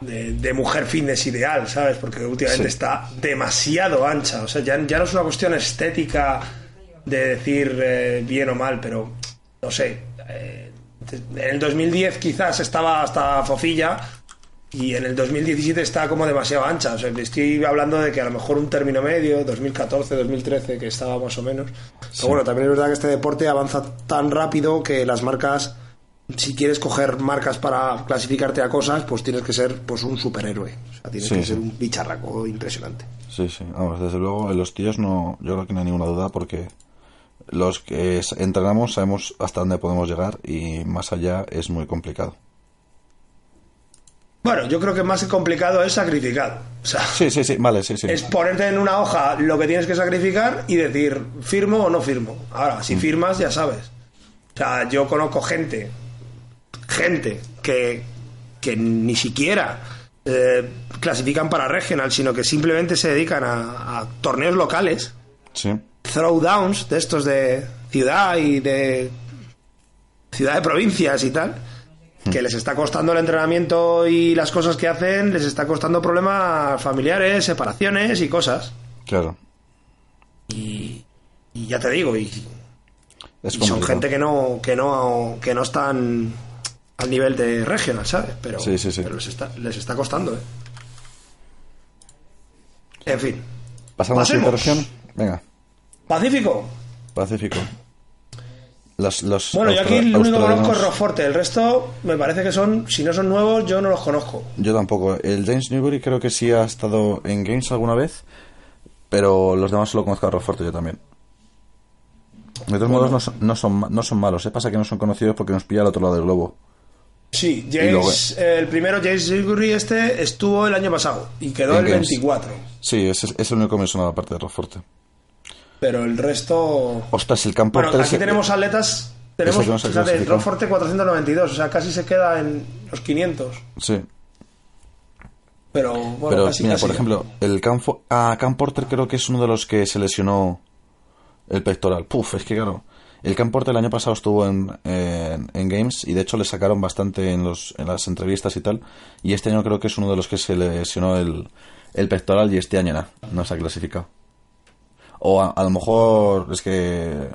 de, de mujer fitness ideal, ¿sabes? Porque últimamente Sí. está demasiado ancha. O sea, ya, ya no es una cuestión estética de decir eh, bien o mal, pero no sé. eh, en el 2010 quizás estaba hasta fofilla y en el 2017 está como demasiado ancha. O sea, estoy hablando de que a lo mejor un término medio, 2014, 2013, que estaba más o menos. Pero bueno, también es verdad que este deporte avanza tan rápido que las marcas si quieres coger marcas para clasificarte a cosas, pues tienes que ser pues un superhéroe. O sea, tienes Sí, que sí. ser un bicharraco impresionante. Sí, sí. Vamos, desde luego, en los tíos no, yo creo que no hay ninguna duda porque los que entrenamos sabemos hasta dónde podemos llegar y más allá es muy complicado. Bueno, yo creo que más complicado es sacrificado. O sea, Sí, sí, sí, vale, sí, sí. es ponerte en una hoja lo que tienes que sacrificar y decir, ¿firmo o no firmo? Ahora, si firmas, ya sabes. O sea, yo conozco gente, gente que, que ni siquiera eh, clasifican para regional, sino que simplemente se dedican a, a torneos locales, Sí, throwdowns de estos de ciudad y de ciudad de provincias y tal, que les está costando el entrenamiento y las cosas que hacen, les está costando problemas familiares, separaciones y cosas. claro. Y, y ya te digo, y, Es y son gente que no, que no, que no están al nivel de regional, ¿sabes? Pero, Sí, sí, sí. pero les, está, les está costando, ¿eh? En fin. ¿Pasamos a la siguiente Pasemos. región? Venga, Pacífico. Pacífico. Los, los Bueno, yo aquí el único que conozco es Roforte. El resto me parece que son, si no son nuevos, yo no los conozco. Yo tampoco. El James Newbury creo que sí ha estado en Games alguna vez, pero los demás solo conozco a Roforte yo también. De todos modos, no son, no, son, no son malos. ¿eh? Pasa que no son conocidos porque nos pilla al otro lado del globo. Sí, James, el primero, James Gilguri, este estuvo el año pasado y quedó En el Games. 24. Sí, ese es, es el único que me sonaba aparte de Roforte. Pero el resto. Ostras, el campo Bueno, aquí tenemos atletas. Tenemos, que no fíjate, clasificado. Roforte 492, o sea, casi se queda en los 500. Sí, Pero, bueno, pero casi, mira, casi. por ejemplo, el Cam, Fo- a Cam Porter creo que es uno de los que se lesionó el pectoral. Puf, es que claro, el Cam Porter el año pasado estuvo en, en, en Games y de hecho le sacaron bastante en, los, en las entrevistas y tal. Y este año creo que es uno de los que se lesionó el, el pectoral y este año nada, no se ha clasificado. O a, a lo mejor es que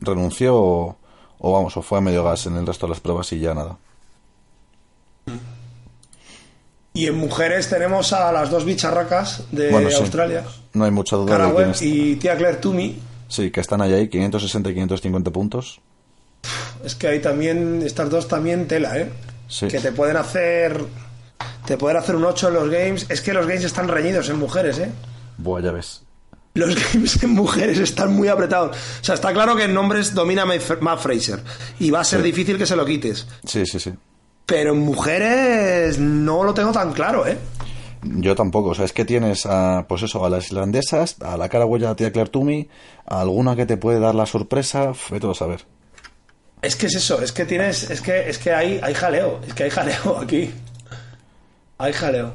renunció o, o vamos, o fue a medio gas en el resto de las pruebas y ya nada. Y en mujeres tenemos a las dos bicharracas de Bueno, sí. Australia. No hay mucha duda Cara de Webb y tía Claire Toomey. Sí, que están ahí, ahí 560 y 550 puntos. Es que hay también, estas dos también tela, ¿eh? Sí. Que te pueden hacer. Te pueden hacer un 8 en los games. Es que los games están reñidos en mujeres, ¿eh? Buah, ya ves. Los games en mujeres están muy apretados. O sea, está claro que en nombres domina Matt Fraser. Y va a ser Sí. difícil que se lo quites. Sí, sí, sí. Pero en mujeres no lo tengo tan claro, ¿eh? Yo tampoco. O sea, es que tienes a, pues eso, a las islandesas, a la cara huella de la tía Claire Toomey, a alguna que te puede dar la sorpresa, vete a saber. Es que es eso, es que tienes, es que, es que hay, hay jaleo, es que hay jaleo aquí. Hay jaleo.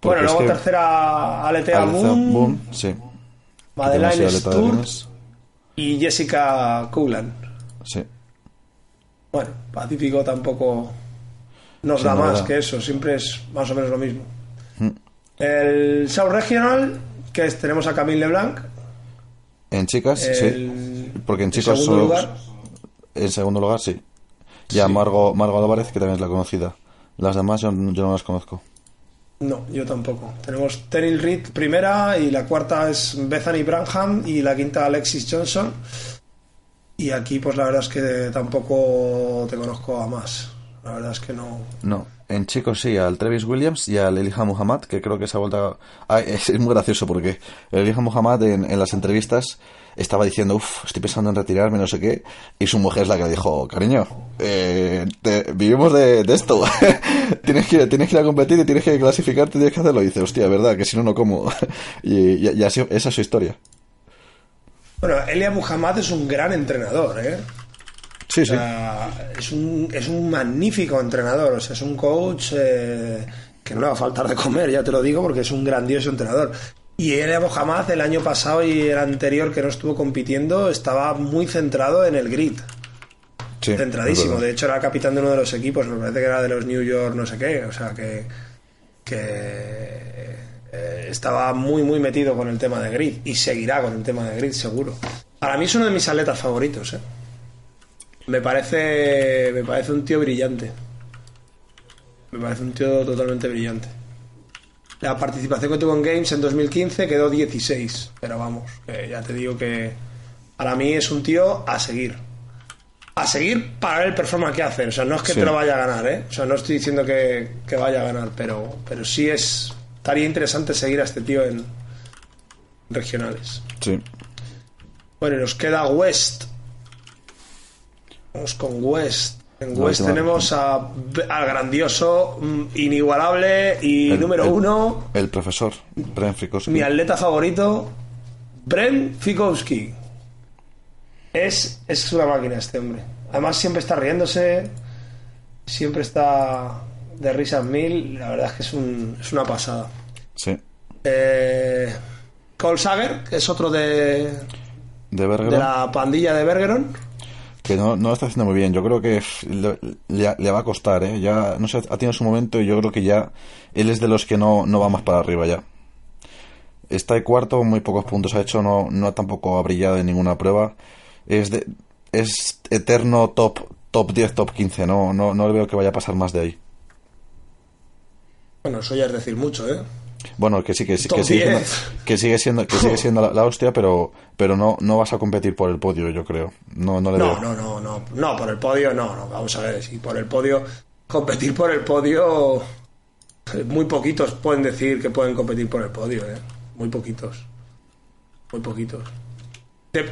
Porque bueno, luego tercera Aletea Moon, boom, sí. Madeleine Venus. y Jessica Coulan. Sí. Bueno, Pacífico tampoco nos Sí, da no más da. que eso, siempre es más o menos lo mismo. Mm. El South Regional, que es, tenemos a Camille LeBlanc, En chicas, sí. Porque en segundo solo- lugar. En segundo lugar, sí. Ya Sí. Margo, Margo Álvarez, que también es la conocida. Las demás yo, yo no las conozco. No, yo tampoco. Tenemos Terry Reed primera y la cuarta es Bethany Branham y la quinta Alexis Johnson. Y aquí pues la verdad es que tampoco te conozco a más. La verdad es que no. No, en chicos sí, al Travis Williams y al Elijah Muhammad, que creo que se ha es muy gracioso porque el Elijah Muhammad en, en las entrevistas estaba diciendo, uff, estoy pensando en retirarme, no sé qué, y su mujer es la que le dijo, cariño, eh, te- vivimos de, de esto, tienes, que, tienes que ir a competir y tienes que clasificarte, tienes que hacerlo, y dice, hostia, verdad, que si no, no como. y, y- y así, esa es su historia. Bueno, Elia Muhammad es un gran entrenador, ¿eh? Sí, O sí. sea, es, un, es un magnífico entrenador. O sea, es un coach eh, que no le va a faltar de comer, ya te lo digo, porque es un grandioso entrenador. Y Elia Mohamed el año pasado y el anterior que no estuvo compitiendo estaba muy centrado en el grid. sí, centradísimo. De hecho, era capitán de uno de los equipos. Me parece que era de los New York, no sé qué. O sea, que, que eh, estaba muy, muy metido con el tema de grid. Y seguirá con el tema de grid, seguro. Para mí es uno de mis atletas favoritos. ¿eh? Me parece, me parece un tío brillante. Me parece un tío totalmente brillante. La participación que tuvo en Games en 2015 quedó 16. Pero vamos, ya te digo que para mí es un tío a seguir. a seguir para ver el performance que hacen. O sea, no es que Sí. te lo vaya a ganar, ¿eh? O sea, no estoy diciendo que, que vaya a ganar, pero, pero sí es. Estaría interesante seguir a este tío en regionales. Sí. Bueno, y nos queda West. Vamos con West. En West tenemos a, al grandioso, mm, inigualable y El- número el- uno, El profesor, Bren Frikowski. mi atleta favorito, Bren Fikowski. Es, es una máquina este hombre. Además siempre está riéndose, siempre está de risas mil. La verdad es que es, un- es una pasada. Sí. Eh, Cole Sager, que es otro de, De Bergeron. de la pandilla de Bergeron. Que no, lo está haciendo muy bien. Yo creo que le va a costar, ¿eh? Ya, no sé, ha tenido su momento y yo creo que ya él es de los que no, no va más para arriba ya. Está de cuarto, muy pocos puntos ha hecho, no, no tampoco ha brillado en ninguna prueba. Es de, es eterno top, top 10, top 15, no, no, no le veo que vaya a pasar más de ahí. Bueno, eso ya es decir mucho, ¿eh? Bueno, que sí, que, que sigue siendo, 10. que sigue siendo, que sigue siendo la, la hostia, pero, pero no, no vas a competir por el podio, yo creo. No, no le No, no, no, no, no, por el podio no, no, vamos a ver, si por el podio, competir por el podio, muy poquitos pueden decir que pueden competir por el podio, ¿eh? Muy poquitos, muy poquitos. De-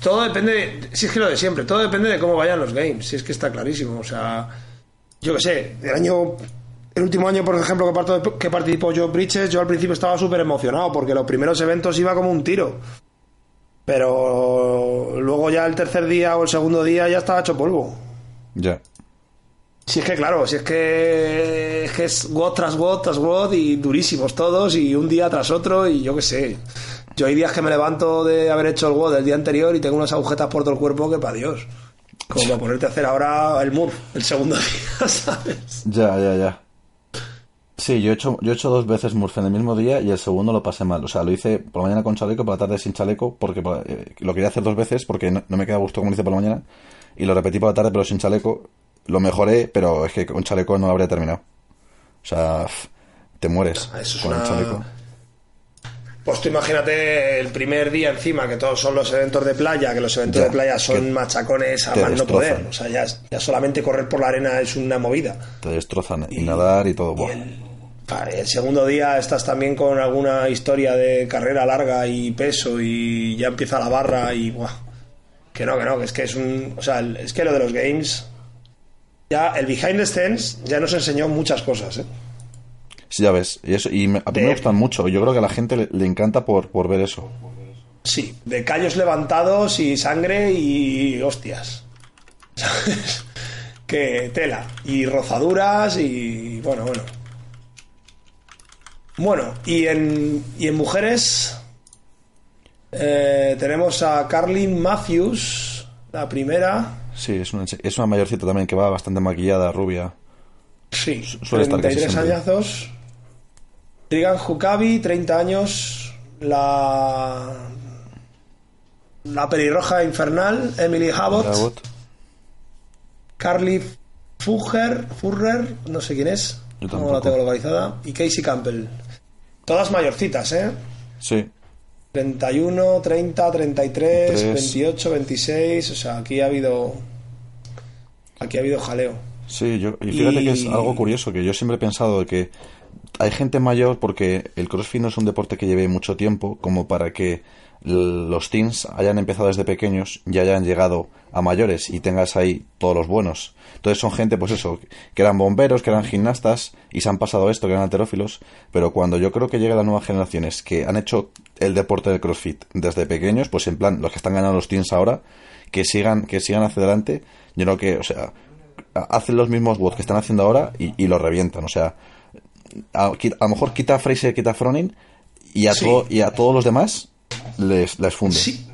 todo depende, si es que lo de siempre, todo depende de cómo vayan los games, si es que está clarísimo, o sea, yo qué sé, el año, el último año, por ejemplo, que, parto- que participó Joe Bridges, yo al principio estaba súper emocionado porque los primeros eventos iba como un tiro. Pero luego ya el tercer día o el segundo día ya estaba hecho polvo. Ya. Si es que claro, si es que es, que es WOD tras WOD tras WOD y durísimos todos y un día tras otro y yo qué sé. Yo hay días que me levanto de haber hecho el WOD el día anterior y tengo unas agujetas por todo el cuerpo que para Dios. Como para ponerte a hacer ahora el MUR el segundo día, ¿sabes? Ya, ya, ya. Sí, yo he hecho, yo he hecho dos veces Murphy en el mismo día y el segundo lo pasé mal. O sea, lo hice por la mañana con chaleco, por la tarde sin chaleco, porque eh, lo quería hacer dos veces porque no, no me queda gusto como lo hice por la mañana. Y lo repetí por la tarde, pero sin chaleco. Lo mejoré, pero es que con chaleco no lo habría terminado. O sea, te mueres Eso es con el una- chaleco. Pues tú imagínate el primer día encima, que todos son los eventos de playa, que los eventos Ya, de playa son machacones a más no poder. O sea, ya, ya solamente correr por la arena es una movida. Te destrozan. Y, nadar y todo. Y el, el segundo día estás también con alguna historia de carrera larga y peso y ya empieza la barra y buah. Que no, que no, que es que es un... O sea, el- es que lo de los games... Ya, el behind the scenes ya nos enseñó muchas cosas, ¿eh? Sí, ya ves. Y, eso, y me- a mí De- me gustan mucho. Yo creo que a la gente le, le encanta por, por ver eso. Sí, de callos levantados y sangre y hostias. ¿Sabes? Que tela. Y rozaduras y bueno, bueno. Bueno, y en, y en mujeres eh, tenemos a Carlin Matthews, la primera. Sí, es una, es una mayorcita también que va bastante maquillada, rubia. Sí, suele estar casi 33 siempre. añazos. Trigan Hukabi, 30 años. La. La pelirroja infernal, Emily Abbott. Carly Fugger, Furrer, no sé quién es. Yo no tampoco. la tengo localizada. Y Casey Campbell. Todas mayorcitas, ¿eh? Sí, 31, 30, 33, Tres. 28, 26. O sea, aquí ha habido. Aquí ha habido jaleo. sí, yo, y fíjate que es algo curioso, que yo siempre he pensado de que hay gente mayor porque el CrossFit no es un deporte que lleve mucho tiempo como para que los teens hayan empezado desde pequeños y hayan llegado a mayores y tengas ahí todos los buenos. Entonces son gente, pues eso, que eran bomberos, que eran gimnastas y se han pasado esto, que eran alterófilos, pero cuando yo creo que llegan las nuevas generaciones que han hecho el deporte del CrossFit desde pequeños, pues en plan, los que están ganando los teens ahora, que sigan, que sigan hacia adelante, yo creo que, o sea, hacen los mismos WOD que están haciendo ahora y, y lo revientan, o sea, a, a lo mejor quita a Fraser, quita a Fronin y a, Sí. y a todos los demás les, les funde. Sí,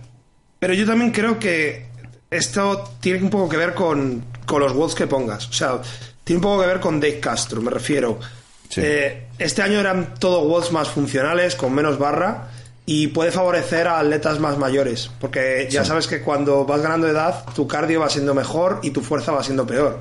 pero yo también creo que esto tiene un poco que ver con, con los WODs que pongas. O sea, tiene un poco que ver con Dave Castro, me refiero. Sí. Eh, este año eran todo WODs más funcionales, con menos barra, y puede favorecer a atletas más mayores, porque ya sabes que cuando vas ganando edad, tu cardio va siendo mejor y tu fuerza va siendo peor.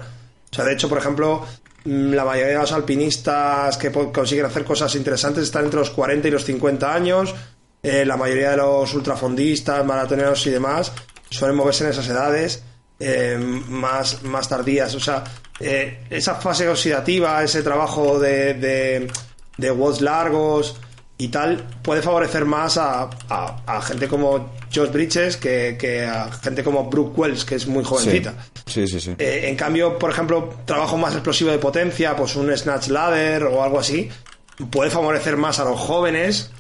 O sea, de hecho, por ejemplo, mm, la mayoría de los alpinistas que consiguen hacer cosas interesantes están entre los 40 y los 50 años. Eh, la mayoría de los ultrafondistas, maratoneros y demás suelen moverse en esas edades. Eh, más, más tardías. O sea, eh, esa fase oxidativa, ese trabajo de, de, de watts largos y tal, puede favorecer más a, a, gente como Josh Bridges que, que, a gente como Brooke Wells, que es muy jovencita. Sí, sí, sí. Eh, en cambio, por ejemplo, trabajo más explosivo de potencia, pues un Snatch Ladder o algo así, puede favorecer más a los jóvenes,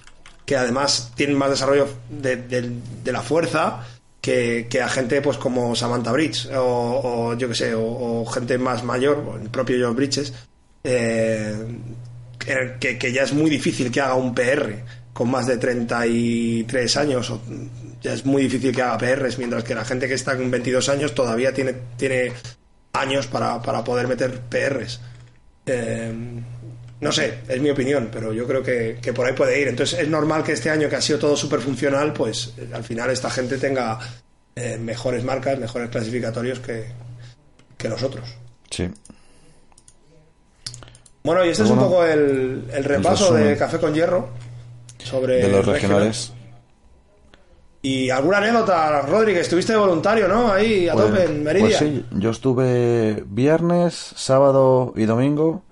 que además tienen más desarrollo de, de, la fuerza, que, a gente pues como Samantha Bridge, o, yo que sé, o, gente más mayor, el propio Josh Bridges, eh, que, que, ya es muy difícil que haga un PR con más de 33 años. ya es muy difícil que haga PRs, mientras que la gente que está con 22 años todavía tiene, tiene años para, para poder meter PRs. Eh, no sé, es mi opinión, pero yo creo que, que, por ahí puede ir. Entonces es normal que este año que ha sido todo súper funcional, pues al final esta gente tenga eh, mejores marcas, mejores clasificatorios que, que los otros. Sí. Bueno, y este es un poco el, el repaso de Café con Hierro sobre de los regionales. ¿Y alguna anécdota, Rodri, que estuviste voluntario, ¿no? Ahí a pues, tope en Meridia. Pues sí, yo estuve viernes, sábado y domingo.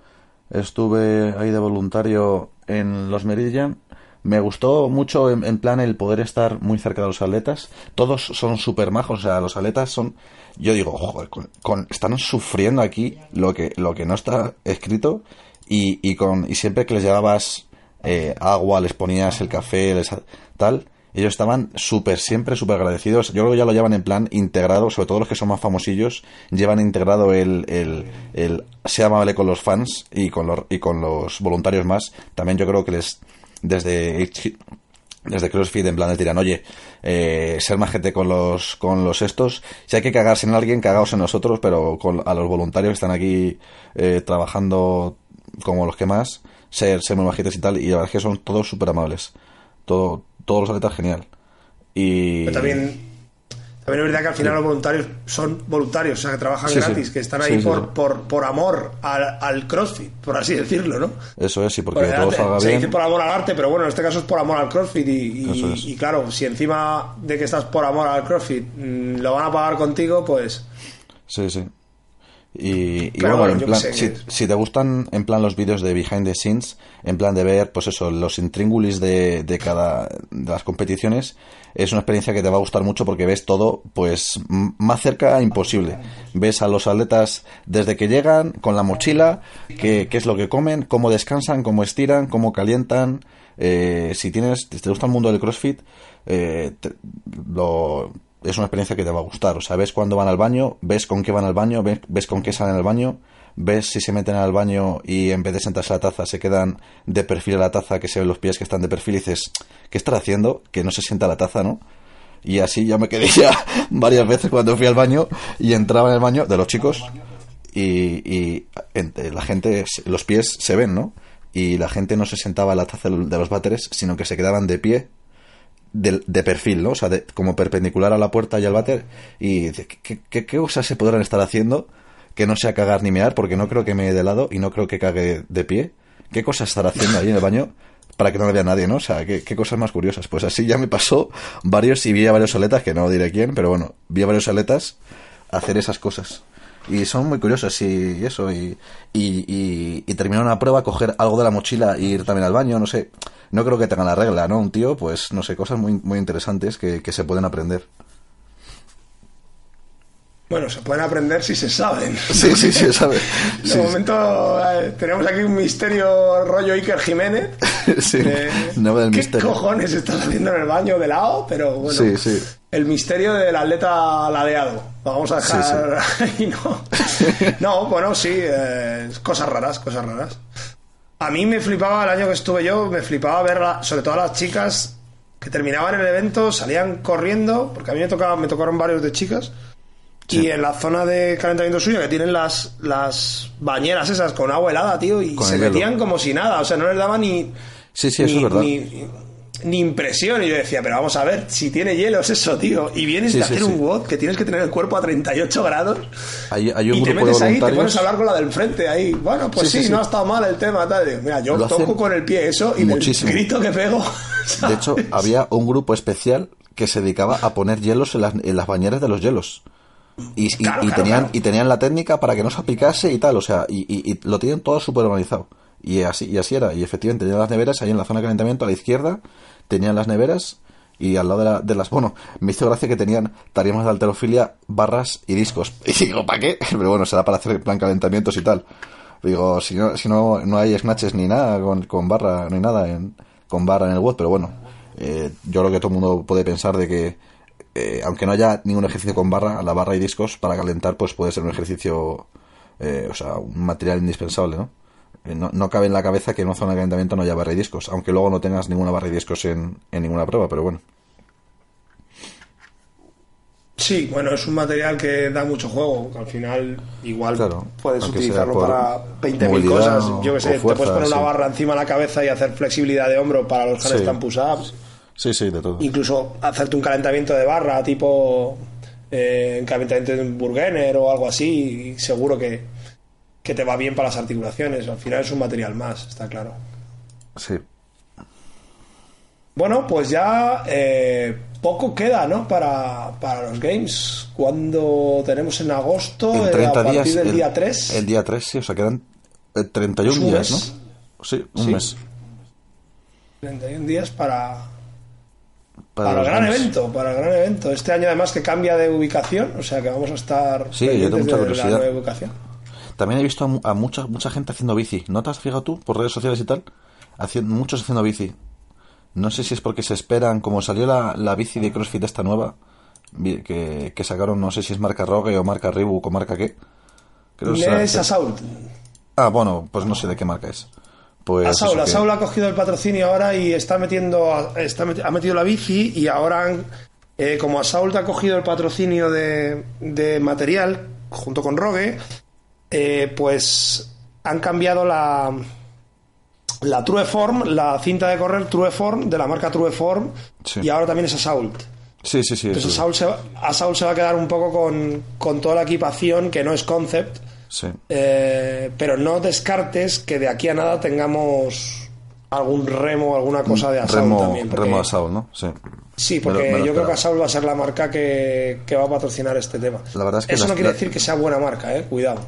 Estuve ahí de voluntario en los Meridian. Me gustó mucho, en, plan, el poder estar muy cerca de los atletas. Todos son súper majos, o sea, los atletas son. Yo digo, joder, con, están sufriendo aquí lo que, lo que no está escrito. Y, y, con, y siempre que les llevabas eh, agua, les ponías el café, les, tal, ellos estaban súper, siempre súper agradecidos. Yo creo que ya lo llevan en plan integrado, sobre todo los que son más famosillos, llevan integrado el, el, el sea amable con los fans y con los, y con los voluntarios más. También yo creo que les, desde desde CrossFit en plan les dirán, oye, eh, ser más gente con los, con los estos, si hay que cagarse en alguien, cagaos en nosotros, pero con, a los voluntarios que están aquí eh, trabajando como los que más, ser, ser muy majitos y tal, y la verdad es que son todos súper amables. Todo, todos los atletas genial. Y... también, también es verdad que al final los voluntarios son voluntarios, o sea, que trabajan gratis, que están ahí por, por, por, amor al, al, CrossFit, por así decirlo, ¿no? Eso es, sí, porque todo salga bien. Se dice por amor al arte, pero bueno, en este caso es por amor al CrossFit y, y, claro, si encima de que estás por amor al CrossFit mm, lo van a pagar contigo, pues... Sí, sí. Y, bueno, en plan, si, te gustan en plan los vídeos de behind the scenes, en plan de ver, pues eso, los intríngulis de, de cada de las competiciones, es una experiencia que te va a gustar mucho porque ves todo, pues más cerca imposible. Ves a los atletas desde que llegan con la mochila, qué, qué es lo que comen, cómo descansan, cómo estiran, cómo calientan. Eh, si tienes, si te gusta el mundo del CrossFit, eh, lo es una experiencia que te va a gustar. O sea, ves cuándo van al baño, ves con qué van al baño, ves, con qué salen al baño, ves si se meten al baño y en vez de sentarse a la taza se quedan de perfil a la taza, que se ven los pies que están de perfil y dices, ¿qué estará haciendo? Que no se sienta la taza, ¿no? Y así ya me quedé ya varias veces cuando fui al baño y entraba en el baño de los chicos y, y la gente, los pies se ven, ¿no? Y la gente no se sentaba a la taza de los váteres, sino que se quedaban de pie de, de, perfil, ¿no? O sea, de, como perpendicular a la puerta y al váter. Y ¿qué, qué, qué, cosas se podrán estar haciendo que no sea cagar ni mear? Porque no creo que me de lado y no creo que cague de pie. ¿Qué cosas estará haciendo ahí en el baño para que no me vea nadie, ¿no? O sea, ¿qué, cosas más curiosas. Pues así ya me pasó varios y vi a varios aletas, que no diré quién, pero bueno, vi a varios aletas hacer esas cosas y son muy curiosas y eso y, y, y, terminar una prueba coger algo de la mochila e ir también al baño no sé no creo que tengan la regla no un tío pues no sé cosas muy muy interesantes que, que se pueden aprender bueno, se pueden aprender si se saben. Sí, sí, sí, se sabe. De momento eh, tenemos aquí un misterio rollo Iker Jiménez. sí, no del ¿Qué cojones estás haciendo en el baño de lado? Pero bueno, sí, sí. El misterio del atleta ladeado. Vamos a dejar ahí, ¿no? no, bueno, sí, eh, cosas raras, cosas raras. A mí me flipaba el año que estuve yo, me flipaba ver, sobre todo a las chicas que terminaban el evento, salían corriendo, porque a mí me, tocaba, me tocaron varios de chicas y en la zona de calentamiento suyo, que tienen las, las bañeras esas con agua helada, tío, y se metían como si nada, o sea, no les daba ni. Sí, sí, eso es verdad. Ni, impresión. Y yo decía, pero vamos a ver, si tiene hielo es eso, tío. Y vienes de hacer un WOD que tienes que tener el cuerpo a 38 grados. Hay, un y te metes ahí y te pones a hablar con la del frente ahí. Bueno, pues sí, no ha estado mal el tema, tal. Mira, yo toco con el pie eso y muchísimo. el grito que pego. De hecho, había un grupo especial que se dedicaba a poner hielos en las, en las bañeras de los hielos. Y, y, tenían, y tenían la técnica para que no se aplicase y tal, o sea, y, lo tienen todo súper organizado. Y así, y así era. Y efectivamente tenían las neveras ahí en la zona de calentamiento a la izquierda, tenían las neveras y al lado de, de las... Bueno, me hizo gracia que tenían tarimas de alterofilia, barras y discos. Y digo, ¿para qué? Pero bueno, será para hacer plan calentamientos y tal. Digo, si no, si no, no hay snatches ni nada con, con barra, ni nada en, con barra en el WOD, pero bueno, eh, yo creo que todo el mundo puede pensar de que eh, aunque no haya ningún ejercicio con barra, la barra y discos para calentar pues puede ser un ejercicio, eh, o sea, un material indispensable, ¿no? ¿No? cabe en la cabeza que en una zona de calentamiento no haya barra y discos, aunque luego no tengas ninguna barra y discos en, en ninguna prueba, pero bueno. Sí, bueno, es un material que da mucho juego, que al final igual puedes utilizarlo para 20.000 cosas. Yo que sé, te puedes poner una barra encima de la cabeza y hacer flexibilidad de hombro para los handstand push-ups. Sí, sí, de todo. Incluso hacerte un calentamiento de barra, tipo eh, calentamiento de un burgener o algo así, y seguro que, que te va bien para las articulaciones. Al final es un material más, está claro. Sí. Bueno, pues ya eh, poco queda, ¿no? Para, para los games. Cuando tenemos en agosto, en 30 a partir días, del el, día 3. El día 3, sí, o sea, quedan 31 un días, mes. ¿no? Sí, un mes. 31 días para, Para para, el gran games. evento, para el gran evento. Este año además que cambia de ubicación, o sea que vamos a estar Sí, yo tengo mucha curiosidad. la nueva ubicación. También he visto a, mu- a mucha mucha gente haciendo bici. ¿No te has fijado tú por redes sociales y tal? Haciendo, muchos haciendo bici. No sé si es porque se esperan, como salió la, la bici de CrossFit esta nueva, que, que sacaron, no sé si es marca Rogue o marca Reebok o marca qué. Creo será- Assault. Ah, bueno, pues no sé de qué marca es. Pues Assault, que- Assault ha cogido el patrocinio ahora y está metiendo, está meti- ha metido la bici y ahora, han- eh, como Assault ha cogido el patrocinio de, de material junto con Rogue, eh, pues han cambiado la la Trueform, la cinta de correr Trueform de la marca Trueform Sí. y ahora también es Assault. Sí, sí, sí. Entonces Assault se, va, Assault se va a quedar un poco con, con toda la equipación que no es Concept, sí. eh, pero no descartes que de aquí a nada tengamos algún remo o alguna cosa de Assault Remo, también. porque- Remo Assault, ¿no? Sí. Sí, Me lo- porque me lo yo creo que. Assault va a ser la marca que, que va a patrocinar este tema. La verdad es que Eso no quiere la- decir que sea buena marca, eh, cuidado.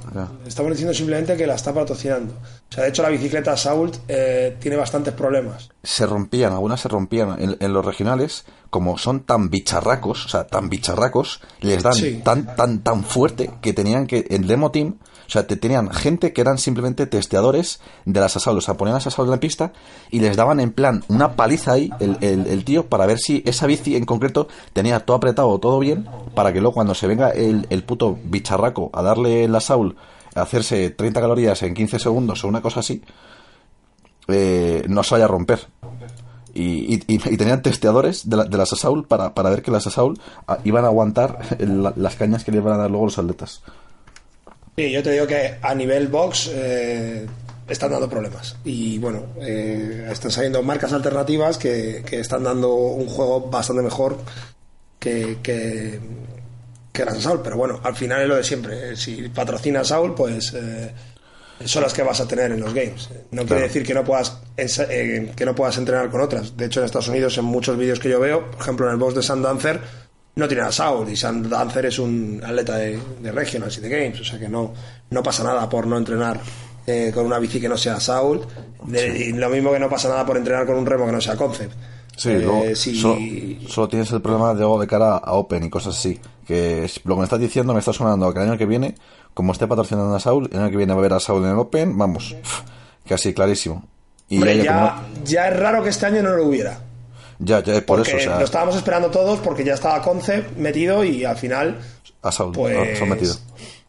Estamos diciendo simplemente que la está patrocinando. O sea, de hecho la bicicleta Assault eh, tiene bastantes problemas. se rompían, algunas se rompían en, en los regionales, como son tan bicharracos, o sea, tan bicharracos, les dan Sí. tan, tan, tan fuerte que tenían que, en demo team, sea, te, tenían gente que eran simplemente testeadores de las Assault, o sea, ponían las Assault en la pista y les daban en plan una paliza ahí, el, tío, para ver si esa bici en concreto tenía todo apretado todo bien, para que luego cuando se venga el, el puto bicharraco a darle la Assault, a hacerse 30 calorías en 15 segundos o una cosa así, eh, no se vaya a romper. Y, y- y- tenían testeadores de, la- de las Assault para, para ver que las Assault ah, iban a aguantar la- las cañas que le iban a dar luego los atletas. Sí, yo te digo que a nivel box eh, están dando problemas. Y bueno, eh, están saliendo marcas alternativas que, que están dando un juego bastante mejor que, que, que las Assault. Pero bueno, al final es lo de siempre. Si patrocina Assault, pues eh, son las que vas a tener en los games. No quiere decir que no puedas eh, que no puedas entrenar con otras. De hecho, en Estados Unidos, en muchos vídeos que yo veo, por ejemplo, en el box de Sam Dancer, no tiene a Saul y Sam Dancer es un atleta de, de Regionals y de Games, o sea que no, no pasa nada por no entrenar eh, con una bici que no sea Saul, de- y lo mismo que no pasa nada por entrenar con un remo que no sea Concept. Sí, Eh, luego si- solo, solo tienes el problema de, de cara a Open y cosas así. Que lo que me estás diciendo me está sonando que el año que viene, como esté patrocinando a Saul, el año que viene va a haber a Saul en el Open, vamos, casi clarísimo. Y Hombre, ya, ya es raro que este año no lo hubiera. Ya, ya, por Porque eso, o sea, lo estábamos esperando todos porque ya estaba Concept metido y al final a Saul, pues- metido.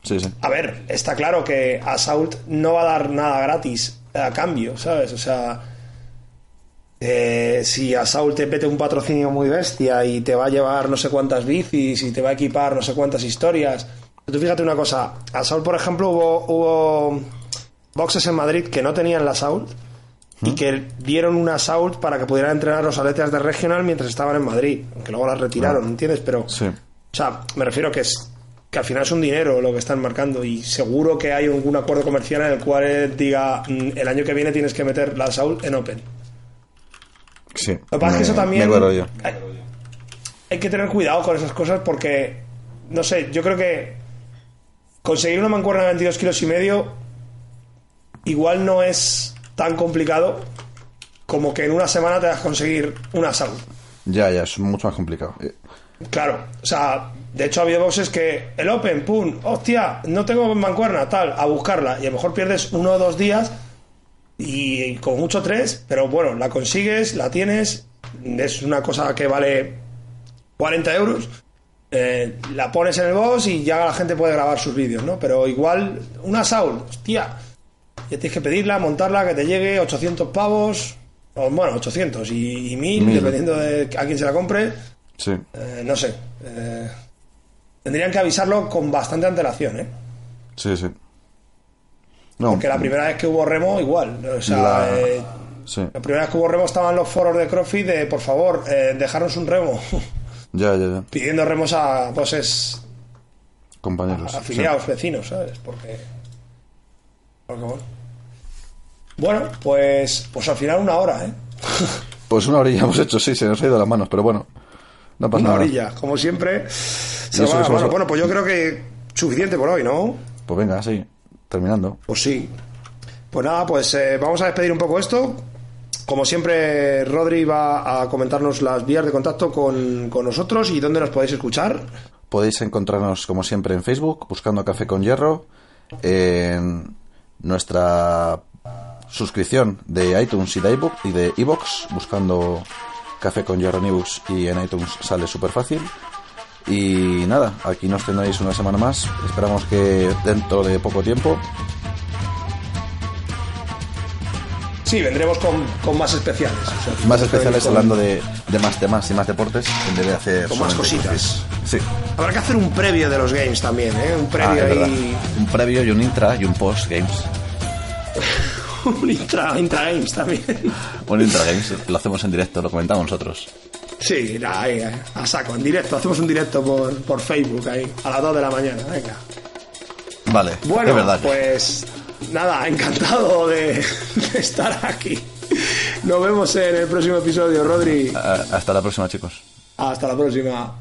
Sí, sí. A ver, está claro que Assault no va a dar nada gratis a cambio, ¿sabes? O sea, eh, si Assault te mete un patrocinio muy bestia y te va a llevar no sé cuántas bicis y te va a equipar no sé cuántas historias. Tú fíjate una cosa, Assault, por ejemplo, hubo, hubo boxes en Madrid que no tenían la Assault y que dieron una Assault para que pudieran entrenar los atletas de regional mientras estaban en Madrid, aunque luego las retiraron, ¿entiendes? Pero Sí. o sea, me refiero que es que al final es un dinero lo que están marcando y seguro que hay algún acuerdo comercial en el cual diga "Mm, el año que viene tienes que meter la Saul en Open. Sí. Lo que pasa es que eso también yo. hay, hay que tener cuidado con esas cosas porque no sé, yo creo que conseguir una mancuerna de 22 kilos y medio igual no es tan complicado como que en una semana te vas a conseguir una salud. Ya, ya, es mucho más complicado. Eh, Claro, o sea, de hecho ha habido boxes que el Open, pum, hostia, no tengo mancuerna, tal, a buscarla. Y a lo mejor pierdes uno o dos días y con mucho tres, pero bueno, la consigues, la tienes, es una cosa que vale 40 euros. eh, la pones en el box y ya la gente puede grabar sus vídeos, ¿no? Pero igual, una Saul, hostia, ya tienes que pedirla, montarla, que te llegue 800 pavos, o bueno, 800 y, y 1000, Mil. dependiendo de a quién se la compre. sí, Eh, no sé. eh, tendrían que avisarlo con bastante antelación, ¿eh? sí, sí. No, Porque la primera vez que hubo remo, igual. O sea, La- eh, sí, la primera vez que hubo remo estaban los foros de CrossFit de, por favor, eh, dejarnos un remo. ya, ya, ya. Pidiendo remos a bosses Compañeros. sí. afiliados, vecinos, ¿sabes? Porque. Bueno. Bueno, pues, pues al final una hora, ¿eh? Pues una orilla hemos hecho, sí, se nos ha ido las manos, pero bueno. No pasa Una nada. orilla, como siempre. Se va somos- mano. Bueno, pues yo creo que suficiente por hoy, ¿no? Pues venga, sí, terminando. Pues sí. Pues nada, pues eh, vamos a despedir un poco esto. Como siempre, Rodri va a comentarnos las vías de contacto con, con nosotros y dónde nos podéis escuchar. Podéis encontrarnos, como siempre, en Facebook, buscando Café con Hierro, en nuestra suscripción de iTunes y de iBook y de iBox, buscando Café con Hierro News y en iTunes sale súper fácil. Y nada, aquí nos tendréis una semana más. Esperamos que dentro de poco tiempo. Sí, vendremos con, con más especiales. o sea, Más especiales con- hablando de, de más temas y más deportes en vez de hacer Con más cositas. Sí, Habrá que hacer un previo de los games también, ¿eh? Un Ah, previo ahí. Un previo y un intra y un post games. un intra, intra games también. Un intra games, lo hacemos en directo, lo comentamos nosotros. Sí, ahí, eh, a saco, en directo. Hacemos un directo por, por Facebook ahí, a las 2 de la mañana. Venga. Vale, Bueno, es verdad. pues nada, encantado de, de estar aquí. Nos vemos en el próximo episodio, Rodri. Ah, Hasta la próxima, chicos. Hasta la próxima.